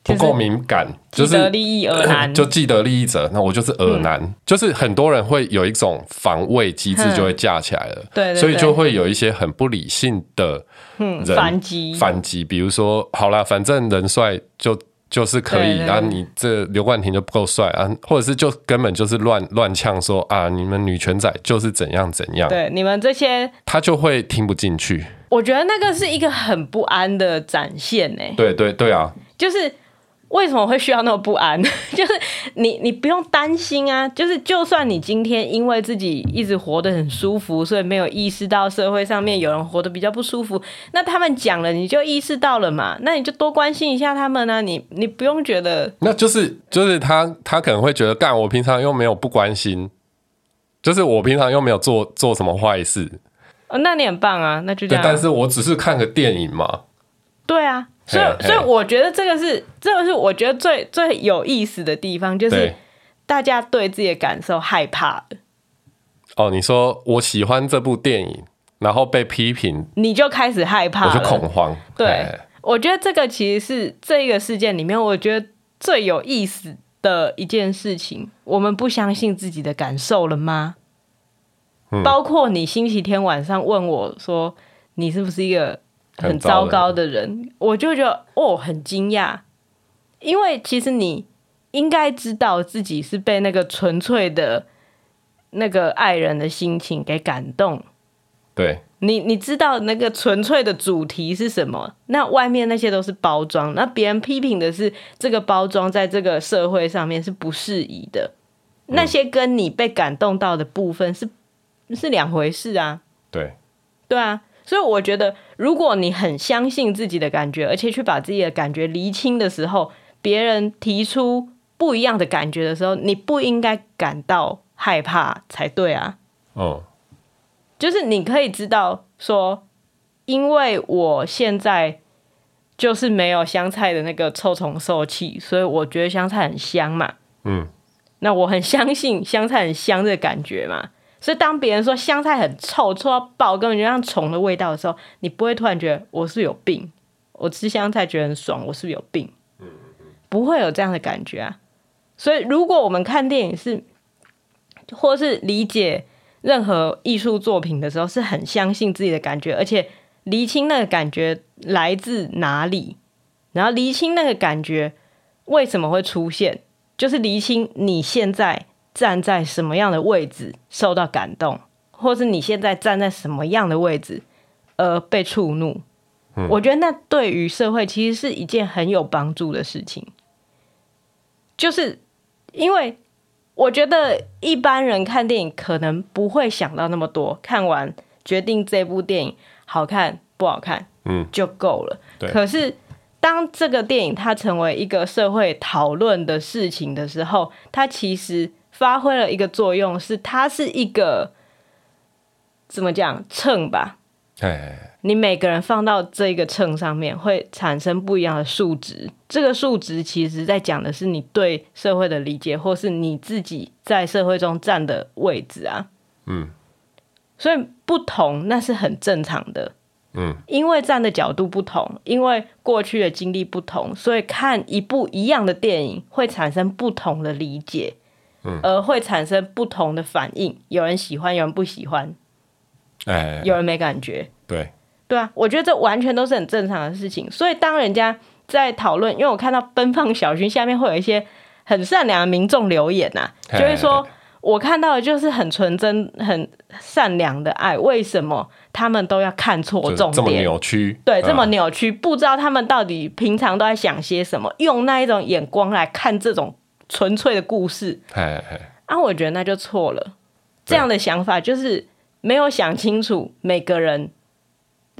不够敏感，就是得利益而难，<coughs> 就既得利益者，那我就是耳难，嗯、就是很多人会有一种防卫机制，就会架起来了，对，对，对，所以就会有一些很不理性的人反击，反击，比如说，好啦，反正人帅就就是可以，啊，你这刘冠廷就不够帅啊，或者是就根本就是乱乱呛说啊，你们女权仔就是怎样怎样，对，你们这些他就会听不进去。我觉得那个是一个很不安的展现呢，对对对啊，就是。为什么会需要那么不安？<laughs> 就是你，你不用担心啊。就是就算你今天因为自己一直活得很舒服，所以没有意识到社会上面有人活得比较不舒服，那他们讲了，你就意识到了嘛。那你就多关心一下他们呢、啊。你你不用觉得，那就是就是他他可能会觉得，干我平常又没有不关心，就是我平常又没有做做什么坏事。哦，那你很棒啊，那就这样。但是我只是看个电影嘛。对啊。所以，所以我觉得这个是，这个是我觉得最最有意思的地方，就是大家对自己的感受害怕。哦，你说我喜欢这部电影，然后被批评，你就开始害怕，我就恐慌。对，我觉得这个其实是这个事件里面，我觉得最有意思的一件事情。我们不相信自己的感受了吗？嗯，包括你星期天晚上问我说，你是不是一个？很糟糕的人，我就觉得哦，很惊讶，因为其实你应该知道自己是被那个纯粹的那个爱人的心情给感动。对，你你知道那个纯粹的主题是什么？那外面那些都是包装，那别人批评的是这个包装在这个社会上面是不适宜的。嗯，那些跟你被感动到的部分是是两回事啊。对，对啊。所以我觉得，如果你很相信自己的感觉，而且去把自己的感觉厘清的时候，别人提出不一样的感觉的时候，你不应该感到害怕才对啊。哦，就是你可以知道说，因为我现在就是没有香菜的那个臭虫受气，所以我觉得香菜很香嘛。嗯，那我很相信香菜很香的感觉嘛。所以，当别人说香菜很臭，臭到爆，根本就像虫的味道的时候，你不会突然觉得我是有病。我吃香菜觉得很爽，我是不有病？不会有这样的感觉啊。所以，如果我们看电影是，或是理解任何艺术作品的时候，是很相信自己的感觉，而且厘清那个感觉来自哪里，然后厘清那个感觉为什么会出现，就是厘清你现在站在什么样的位置受到感动，或是你现在站在什么样的位置而被触怒。嗯，我觉得那对于社会其实是一件很有帮助的事情，就是因为我觉得一般人看电影可能不会想到那么多，看完决定这部电影好看不好看，嗯，就够了。对。可是当这个电影它成为一个社会讨论的事情的时候，它其实发挥了一个作用，是它是一个怎么讲秤吧？哎。你每个人放到这个秤上面，会产生不一样的数值。这个数值其实在讲的是你对社会的理解，或是你自己在社会中站的位置啊。嗯，所以不同那是很正常的。嗯，因为站的角度不同，因为过去的经历不同，所以看一部一样的电影会产生不同的理解，嗯，而会产生不同的反应。有人喜欢，有人不喜欢，哎，有人没感觉，对。对啊，我觉得这完全都是很正常的事情。所以当人家在讨论，因为我看到奔放小军下面会有一些很善良的民众留言呐、啊，就会说我看到的就是很纯真、很善良的爱，为什么他们都要看错重点？这么扭曲？对，这么扭曲，不知道他们到底平常都在想些什么，用那一种眼光来看这种纯粹的故事。哎哎啊，我觉得那就错了。这样的想法就是没有想清楚每个人。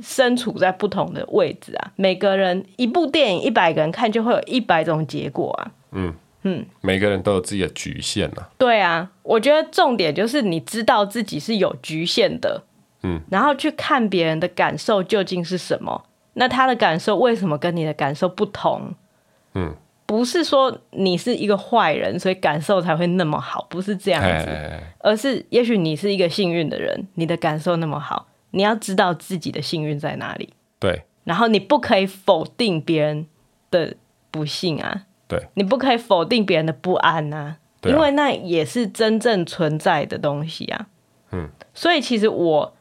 身处在不同的位置啊，每个人一部电影，一百个人看就会有一百种结果啊。嗯嗯，每个人都有自己的局限啊。对啊，我觉得重点就是你知道自己是有局限的，嗯，然后去看别人的感受究竟是什么，那他的感受为什么跟你的感受不同？嗯，不是说你是一个坏人，所以感受才会那么好，不是这样子，而是也许你是一个幸运的人，你的感受那么好。你要知道自己的幸运在哪里，对。然后你不可以否定别人的不幸啊，对。你不可以否定别人的不安啊，啊，因为那也是真正存在的东西啊。嗯。所以其实我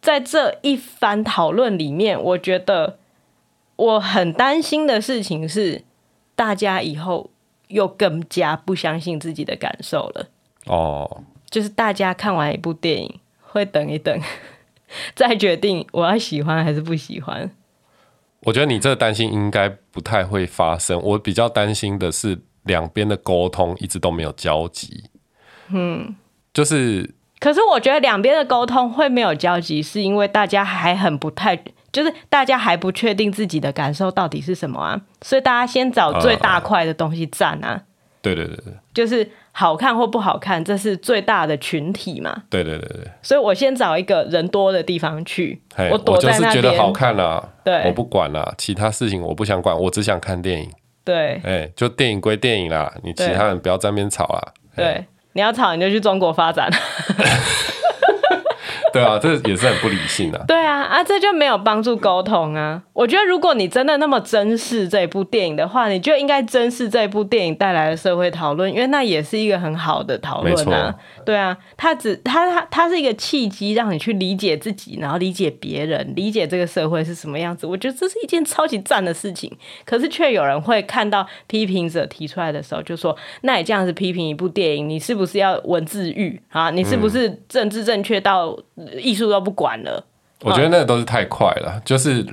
在这一番讨论里面，我觉得我很担心的事情是，大家以后又更加不相信自己的感受了。哦。就是大家看完一部电影会等一等。<laughs> 再决定我要喜欢还是不喜欢。我觉得你这个担心应该不太会发生。我比较担心的是两边的沟通一直都没有交集。嗯，就是。可是我觉得两边的沟通会没有交集，是因为大家还很不太，就是大家还不确定自己的感受到底是什么啊，所以大家先找最大块的东西站啊。嗯，对对对对，就是。好看或不好看，这是最大的群体嘛？对对对对。所以我先找一个人多的地方去，我躲在那边。我就是觉得好看啦，对，我不管啦，其他事情我不想管，我只想看电影。对，哎，就电影归电影啦，你其他人不要在那边吵啦。对，你要吵你就去中国发展。<laughs> 对啊，这也是很不理性的。对啊，啊，这就没有帮助沟通啊。我觉得，如果你真的那么珍视这部电影的话，你就应该珍视这部电影带来的社会讨论，因为那也是一个很好的讨论啊。对啊，它只它它它是一个契机，让你去理解自己，然后理解别人，理解这个社会是什么样子。我觉得这是一件超级赞的事情。可是却有人会看到批评者提出来的时候，就说：“那你这样子批评一部电影，你是不是要文字狱啊？你是不是政治正确到？”艺术都不管了，我觉得那个都是太快了，嗯、就是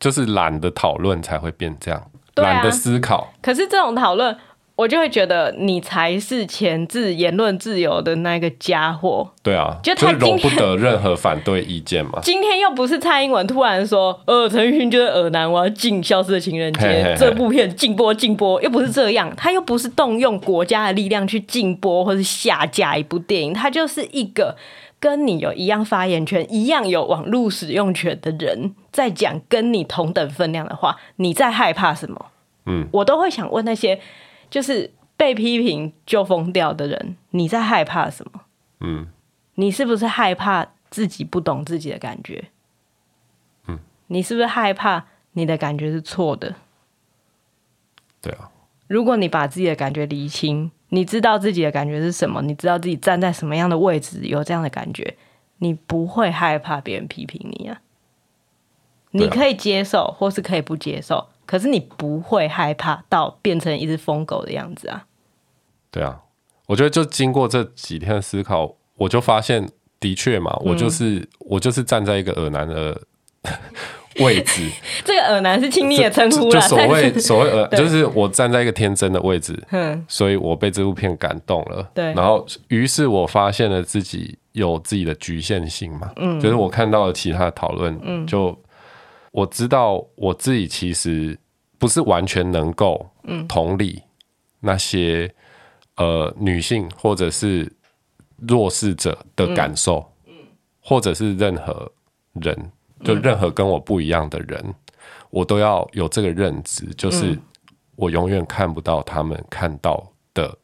就是懒得讨论才会变这样，懒、啊、得思考。可是这种讨论，我就会觉得你才是前置言论自由的那个家伙。对啊，就他容不得任何反对意见嘛。<laughs> 今天又不是蔡英文突然说，呃，陈奕迅就是恶男，我要禁《消失的情人节》这部片禁播禁播，又不是这样，他又不是动用国家的力量去禁播或是下架一部电影，他就是一个。跟你有一样发言权、一样有网络使用权的人，在讲跟你同等分量的话，你在害怕什么？嗯，我都会想问那些就是被批评就疯掉的人，你在害怕什么？嗯，你是不是害怕自己不懂自己的感觉？嗯，你是不是害怕你的感觉是错的？对啊，如果你把自己的感觉厘清。你知道自己的感觉是什么？你知道自己站在什么样的位置，有这样的感觉，你不会害怕别人批评你啊。你可以接受，或是可以不接受，可是你不会害怕到变成一只疯狗的样子啊。对啊，我觉得就经过这几天的思考，我就发现，的确嘛，我就是、嗯、我就是站在一个恶男的位置。<laughs> 这个耳男是亲昵的称呼啦，就所谓所谓耳，就是我站在一个天真的位置，嗯，所以我被这部片感动了。对，然后于是我发现了自己有自己的局限性嘛，嗯，就是我看到了其他的讨论，嗯，就我知道我自己其实不是完全能够同理那些呃女性或者是弱势者的感受，或者是任何人，就任何跟我不一样的人，我都要有这个认知，就是我永远看不到他们看到的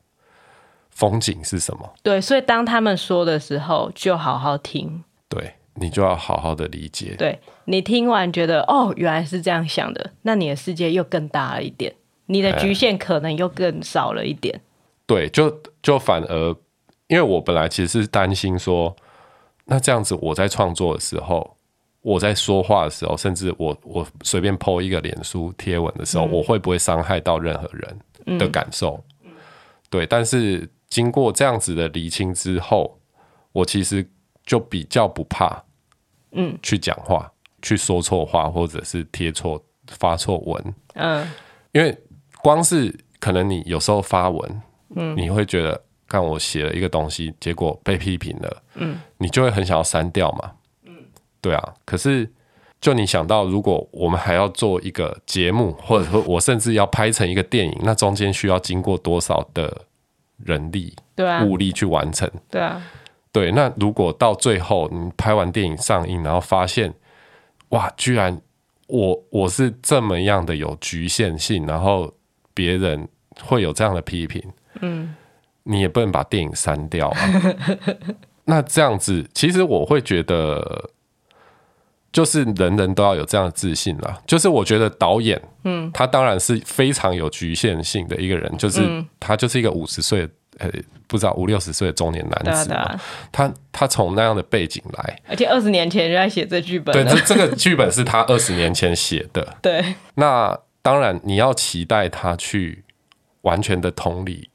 风景是什么。对，所以当他们说的时候，就好好听。对，你就要好好的理解。对，你听完觉得哦，原来是这样想的，那你的世界又更大了一点，你的局限可能又更少了一点。对，就就反而，因为我本来其实是担心说，那这样子我在创作的时候，我在说话的时候，甚至我我随便 po 一个脸书贴文的时候，嗯、我会不会伤害到任何人的感受？嗯、对，但是。经过这样子的厘清之后，我其实就比较不怕，嗯，去讲话，去说错话，或者是贴错、发错文，嗯，因为光是可能你有时候发文，嗯，你会觉得，看我写了一个东西，结果被批评了，嗯，你就会很想要删掉嘛，嗯，对啊。可是，就你想到，如果我们还要做一个节目，或者说 <laughs> 我甚至要拍成一个电影，那中间需要经过多少的？人力、对啊，物力去完成，对啊，对。那如果到最后你拍完电影上映，然后发现，哇，居然我我是这么样的有局限性，然后别人会有这样的批评，嗯，你也不能把电影删掉啊。<laughs> 那这样子，其实我会觉得。就是人人都要有这样的自信啦。就是我觉得导演，嗯，他当然是非常有局限性的一个人，就是他就是一个五十岁，呃，不知道五六十岁的中年男子嘛。他他从那样的背景来，而且二十年前就在写这剧本。对，这这个剧本是他二十年前写的。<laughs> 对。那当然，你要期待他去完全的同理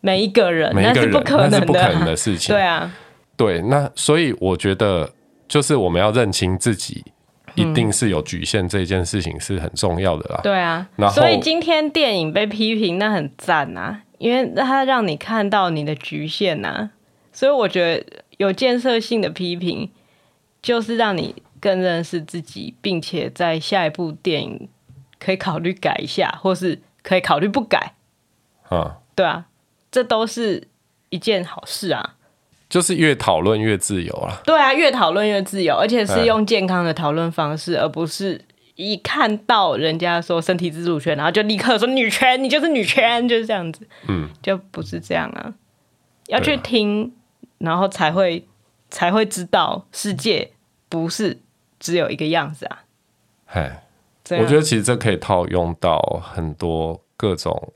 每一个人，每一个人，那是不可能的，那是不可能的事情。<laughs> 对啊。对，那所以我觉得。就是我们要认清自己，一定是有局限，这件事情是很重要的啦。对啊，所以今天电影被批评，那很赞啊，因为它让你看到你的局限呐。所以我觉得有建设性的批评，就是让你更认识自己，并且在下一部电影可以考虑改一下，或是可以考虑不改。啊，对啊，这都是一件好事啊。就是越讨论越自由啊！对啊，越讨论越自由，而且是用健康的讨论方式，而不是一看到人家说身体自主权，然后就立刻说女权，你就是女权，就是这样子。嗯，就不是这样啊，要去听，然后才会才会知道世界不是只有一个样子啊。哎，我觉得其实这可以套用到很多各种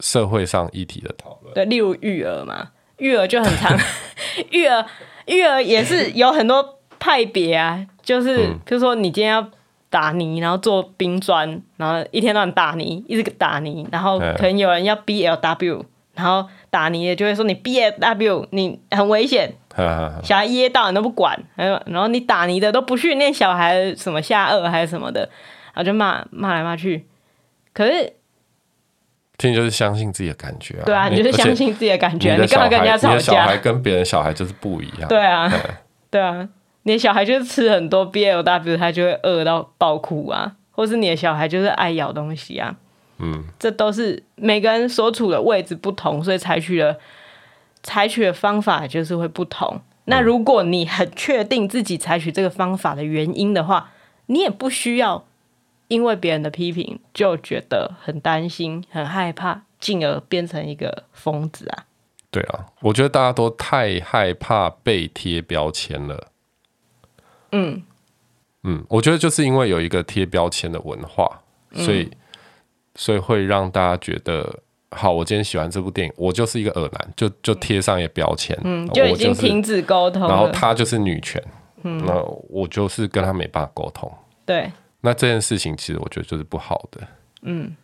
社会上议题的讨论，对，例如育儿嘛。育儿就很长，<laughs> 育儿育儿也是有很多派别啊，就是比如说你今天要打泥，然后做冰砖，然后一天到晚打泥，一直打泥，然后可能有人要 BLW，然后打泥的就会说你 BLW 你很危险，小孩噎到你都不管，还有然后你打泥的都不训练小孩什么下颚还是什么的，然后就骂骂来骂去，可是。听就是相信自己的感觉啊！对啊，你就是相信自己的感觉。你干嘛跟人家吵架？你的小孩跟别人小孩就是不一样。对啊，对啊，你的小孩就是吃很多 BLW，他就会饿到爆哭啊，或是你的小孩就是爱咬东西啊。嗯，这都是每个人所处的位置不同，所以采取的采取的方法就是会不同。那如果你很确定自己采取这个方法的原因的话，你也不需要。因为别人的批评，就觉得很担心、很害怕，进而变成一个疯子啊！对啊，我觉得大家都太害怕被贴标签了。嗯嗯，我觉得就是因为有一个贴标签的文化，所以、嗯、所以会让大家觉得，好，我今天喜欢这部电影，我就是一个恶男，就就贴上一个标签，嗯，就已经停止沟通，然后他就是女权，嗯，那我就是跟他没办法沟通，对。那这件事情其实我觉得就是不好的。嗯，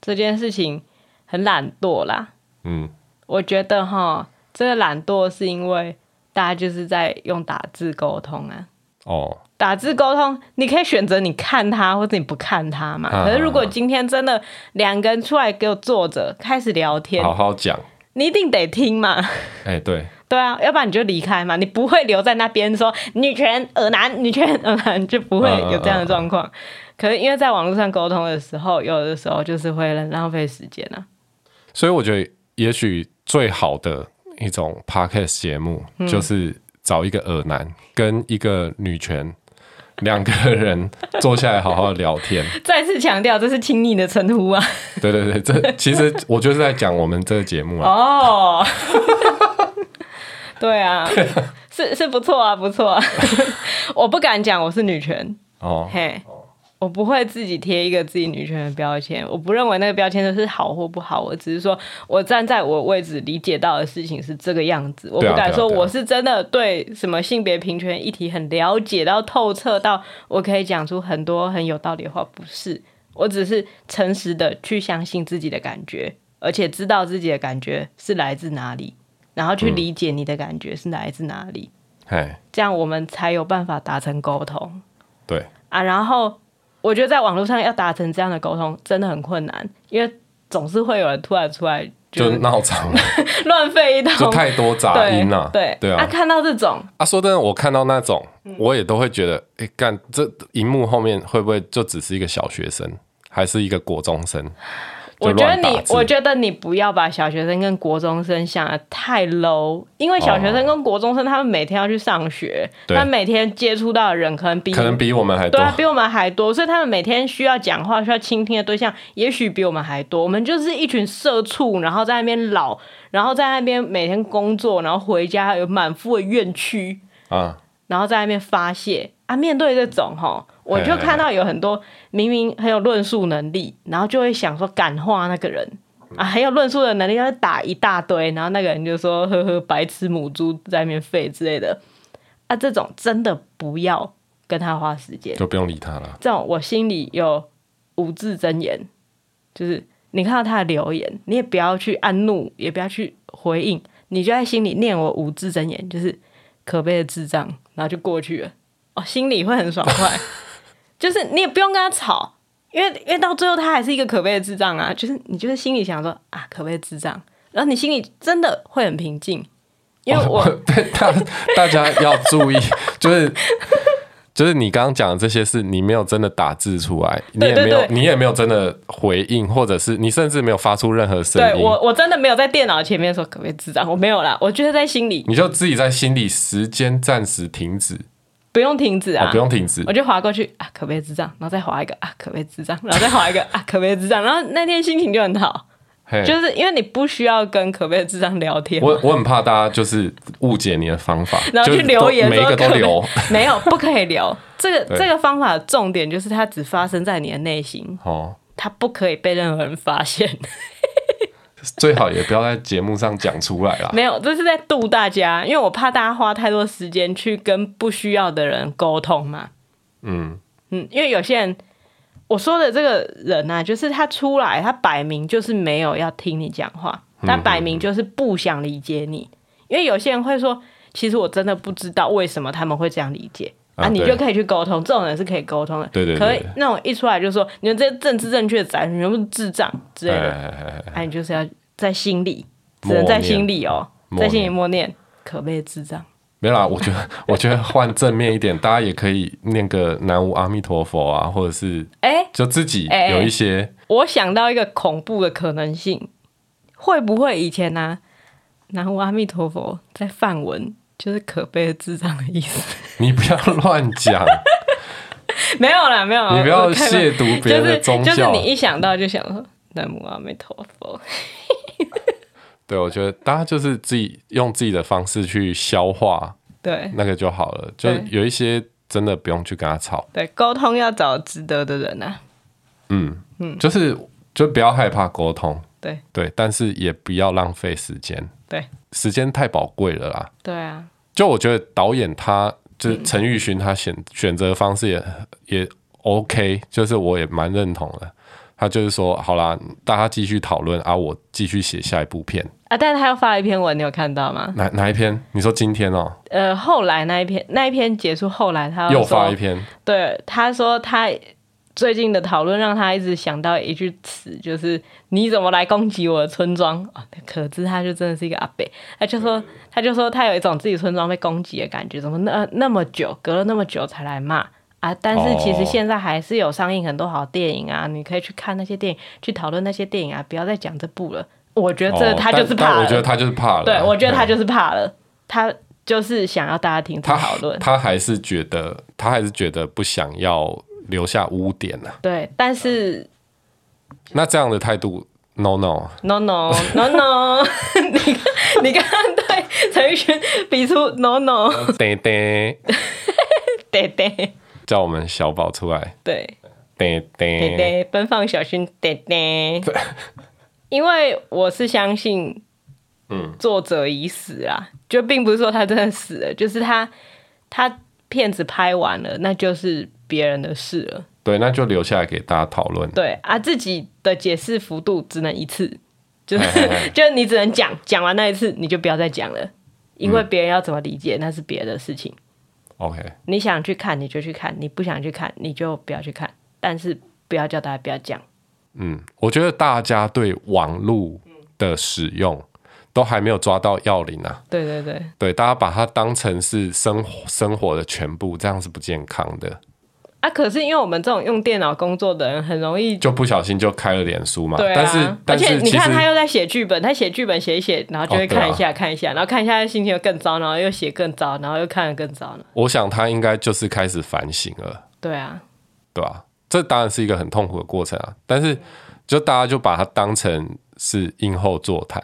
这件事情很懒惰啦。嗯，我觉得哈，这个懒惰是因为大家就是在用打字沟通啊。哦，打字沟通，你可以选择你看他或者你不看他嘛。啊、可是如果今天真的两个人出来给我坐着开始聊天，好好讲，你一定得听嘛。哎、欸，对，对啊，要不然你就离开嘛，你不会留在那边说女权恶男，女权恶男就不会有这样的状况。可是因为在网络上沟通的时候，有的时候就是会浪费时间啊。所以我觉得，也许最好的一种 podcast 节目，就是找一个恶男跟一个女权两个人坐下来好好聊天。<laughs> 再次强调，这是亲昵的称呼啊。对对对，这其实我就是在讲我们这个节目啊。哦，<laughs> 对啊，<laughs> 是是不错啊，不错啊。<laughs> 我不敢讲我是女权。哦，嘿。我不会自己贴一个自己女权的标签，我不认为那个标签是好或不好，我只是说我站在我位置理解到的事情是这个样子，我不敢说我是真的对什么性别平权议题很了解到透彻到我可以讲出很多很有道理的话，不是，我只是诚实的去相信自己的感觉，而且知道自己的感觉是来自哪里，然后去理解你的感觉是来自哪里，嗯，这样我们才有办法达成沟通，对啊，然后。我觉得在网络上要达成这样的沟通真的很困难，因为总是会有人突然出来就闹场，<laughs> 乱废一通，就太多杂音了。对对啊，看到这种啊，说真的，我看到那种，我也都会觉得，哎，干这荧幕后面会不会就只是一个小学生，还是一个国中生？我觉得你，我觉得你不要把小学生跟国中生想的太 low，因为小学生跟国中生他们每天要去上学，哦、他们每天接触到的人可能比可能比我们还多，对啊，比我们还多，所以他们每天需要讲话、需要倾听的对象，也许比我们还多。我们就是一群社畜，然后在那边老，然后在那边每天工作，然后回家有满腹的怨屈啊，然后在那边发泄啊。面对这种哈。我就看到有很多明明很有论述能力，然后就会想说感化那个人。啊，很有论述的能力，要打一大堆，然后那个人就说呵呵，白痴母猪在那边废之类的。啊，这种真的不要跟他花时间，就不用理他了。这种我心里有五字真言，就是你看到他的留言，你也不要去按怒，也不要去回应，你就在心里念我五字真言，就是可悲的智障，然后就过去了，哦，心里会很爽快。<laughs> 就是你也不用跟他吵，因为因为到最后他还是一个可悲的智障啊！就是你就是心里想说啊，可悲的智障，然后你心里真的会很平静，因为我，我 <laughs> 对大大家要注意，<laughs> 就是就是你刚刚讲的这些事，你没有真的打字出来，你也没有你也没有真的回应，或者是你甚至没有发出任何声音。对我我真的没有在电脑前面说可悲智障，我没有啦，我觉得在心里，你就自己在心里时间暂时停止。不用停止啊！哦、不用停止，我就滑过去啊，可悲智障，然后再滑一个啊，可悲智障，然后再滑一个啊，可悲智障，然后那天心情就很好，就是因为你不需要跟可悲智障聊天。我我很怕大家就是误解你的方法，<laughs> 然后去留言每一个都留，<laughs> 没有不可以留。这个这个方法的重点就是它只发生在你的内心，哦，它不可以被任何人发现。最好也不要在节目上讲出来啦。<laughs> 没有，这是在度大家，因为我怕大家花太多时间去跟不需要的人沟通嘛。嗯嗯，因为有些人，我说的这个人啊，就是他出来，他摆明就是没有要听你讲话，他摆明就是不想理解你。因为有些人会说，其实我真的不知道为什么他们会这样理解啊，啊，你就可以去沟通，这种人是可以沟通的。对对，对，可以那种一出来就说你们这些政治正确的仔，你们不是智障之类的，哎、啊，你就是要。在心里，只能在心里哦，在心里默念，可悲的智障。没有啦，我觉得，<laughs> 我觉得换正面一点，大家也可以念个南无阿弥陀佛啊，或者是，哎，就自己有一些、欸欸。我想到一个恐怖的可能性，会不会以前呢、啊？南无阿弥陀佛在梵文就是可悲的智障的意思？<laughs> 你不要乱讲。<laughs> 没有啦，没有。你不要亵渎别人的宗教、就是。就是你一想到就想说南无阿弥陀佛。<laughs> 对，我觉得大家就是自己用自己的方式去消化，对，那个就好了。就有一些真的不用去跟他吵。对，沟通要找值得的人啊。嗯嗯，就是就不要害怕沟通。对对，但是也不要浪费时间。对，时间太宝贵了啦。对啊。就我觉得导演他就是陈玉勋，他选选择的方式也也 OK，就是我也蛮认同的。他就是说，好啦，大家继续讨论啊，我继续写下一部片啊。但是他又发了一篇文，你有看到吗？哪哪一篇？你说今天哦？呃，后来那一篇，那一篇结束，后来他又发一篇。对，他说他最近的讨论让他一直想到一句词，就是你怎么来攻击我的村庄？哦，可知他就真的是一个阿伯。他就说，他就说他有一种自己村庄被攻击的感觉，怎么那那么久，隔了那么久才来骂？啊！但是其实现在还是有上映很多好电影啊，oh. 你可以去看那些电影，去讨论那些电影啊，不要再讲这部了。我觉得这他就是怕了。Oh, 我觉得他就是怕了。对，我觉得他就是怕了。他就是想要大家听他讨论。他还是觉得，他还是觉得不想要留下污点呢、啊。对，但是那这样的态度，no no no no no no，<laughs> 你看你刚刚对陈奕迅比出 no no，对对对对。<laughs> 叫我们小宝出来，对，对对对对，奔放小心，对对，因为我是相信，嗯，作者已死啊，就并不是说他真的死了，就是他他片子拍完了，那就是别人的事了，对，那就留下来给大家讨论，对啊，自己的解释幅度只能一次，就是 <laughs> 就你只能讲讲完那一次，你就不要再讲了，因为别人要怎么理解，那是别的事情。OK，你想去看你就去看，你不想去看你就不要去看，但是不要叫大家不要讲。嗯，我觉得大家对网络的使用都还没有抓到要领啊。对对对，对，大家把它当成是生活生活的全部，这样是不健康的。啊！可是因为我们这种用电脑工作的人，很容易就不小心就开了脸书嘛。对啊，但是而且你看他又在写剧本，他写剧本写一写，然后就会看一下、哦啊、看一下，然后看一下心情又更糟，然后又写更糟，然后又看得更糟了。我想他应该就是开始反省了。对啊，对啊，这当然是一个很痛苦的过程啊。但是就大家就把它当成是映后座谈，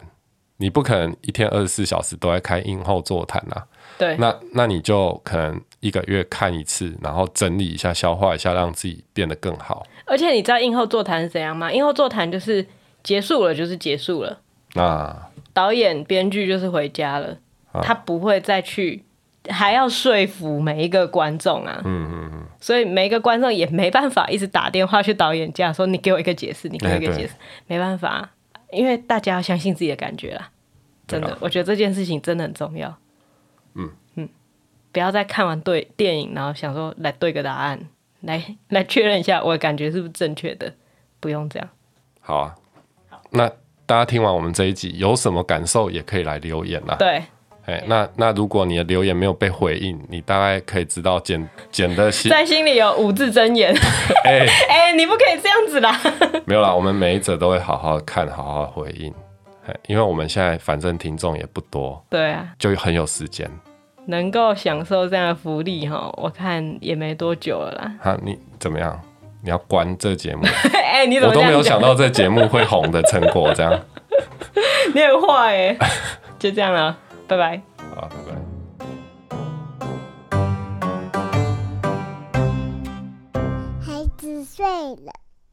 你不可能一天二十四小时都在开映后座谈啊。对，那那你就可能一个月看一次，然后整理一下、消化一下，让自己变得更好。而且你知道映后座谈是怎样吗？映后座谈就是结束了，就是结束了。啊，导演、编剧就是回家了，啊，他不会再去，还要说服每一个观众啊。嗯嗯嗯。所以每一个观众也没办法一直打电话去导演家说：“你给我一个解释，你给我一个解释。欸”没办法，因为大家要相信自己的感觉啦。真的，我觉得这件事情真的很重要。不要再看完对电影，然后想说来对个答案，来来确认一下我的感觉是不是正确的，不用这样。好啊，好，那大家听完我们这一集有什么感受，也可以来留言啦。对，哎，那那如果你的留言没有被回应，你大概可以知道简简的心在心里有五字真言。<laughs> 哎 <laughs> 哎，你不可以这样子啦。<laughs> 没有啦，我们每一则都会好好看，好好回应。因为我们现在反正听众也不多，对啊，就很有时间，能够享受这样的福利哈，我看也没多久了啦。哈，你怎么样？你要关这节目？<laughs> 哎、欸，你怎么？我都没有想到这节目会红的成果，这样。<laughs> 你很坏哎，就这样了，拜拜。好，拜拜。孩子睡了。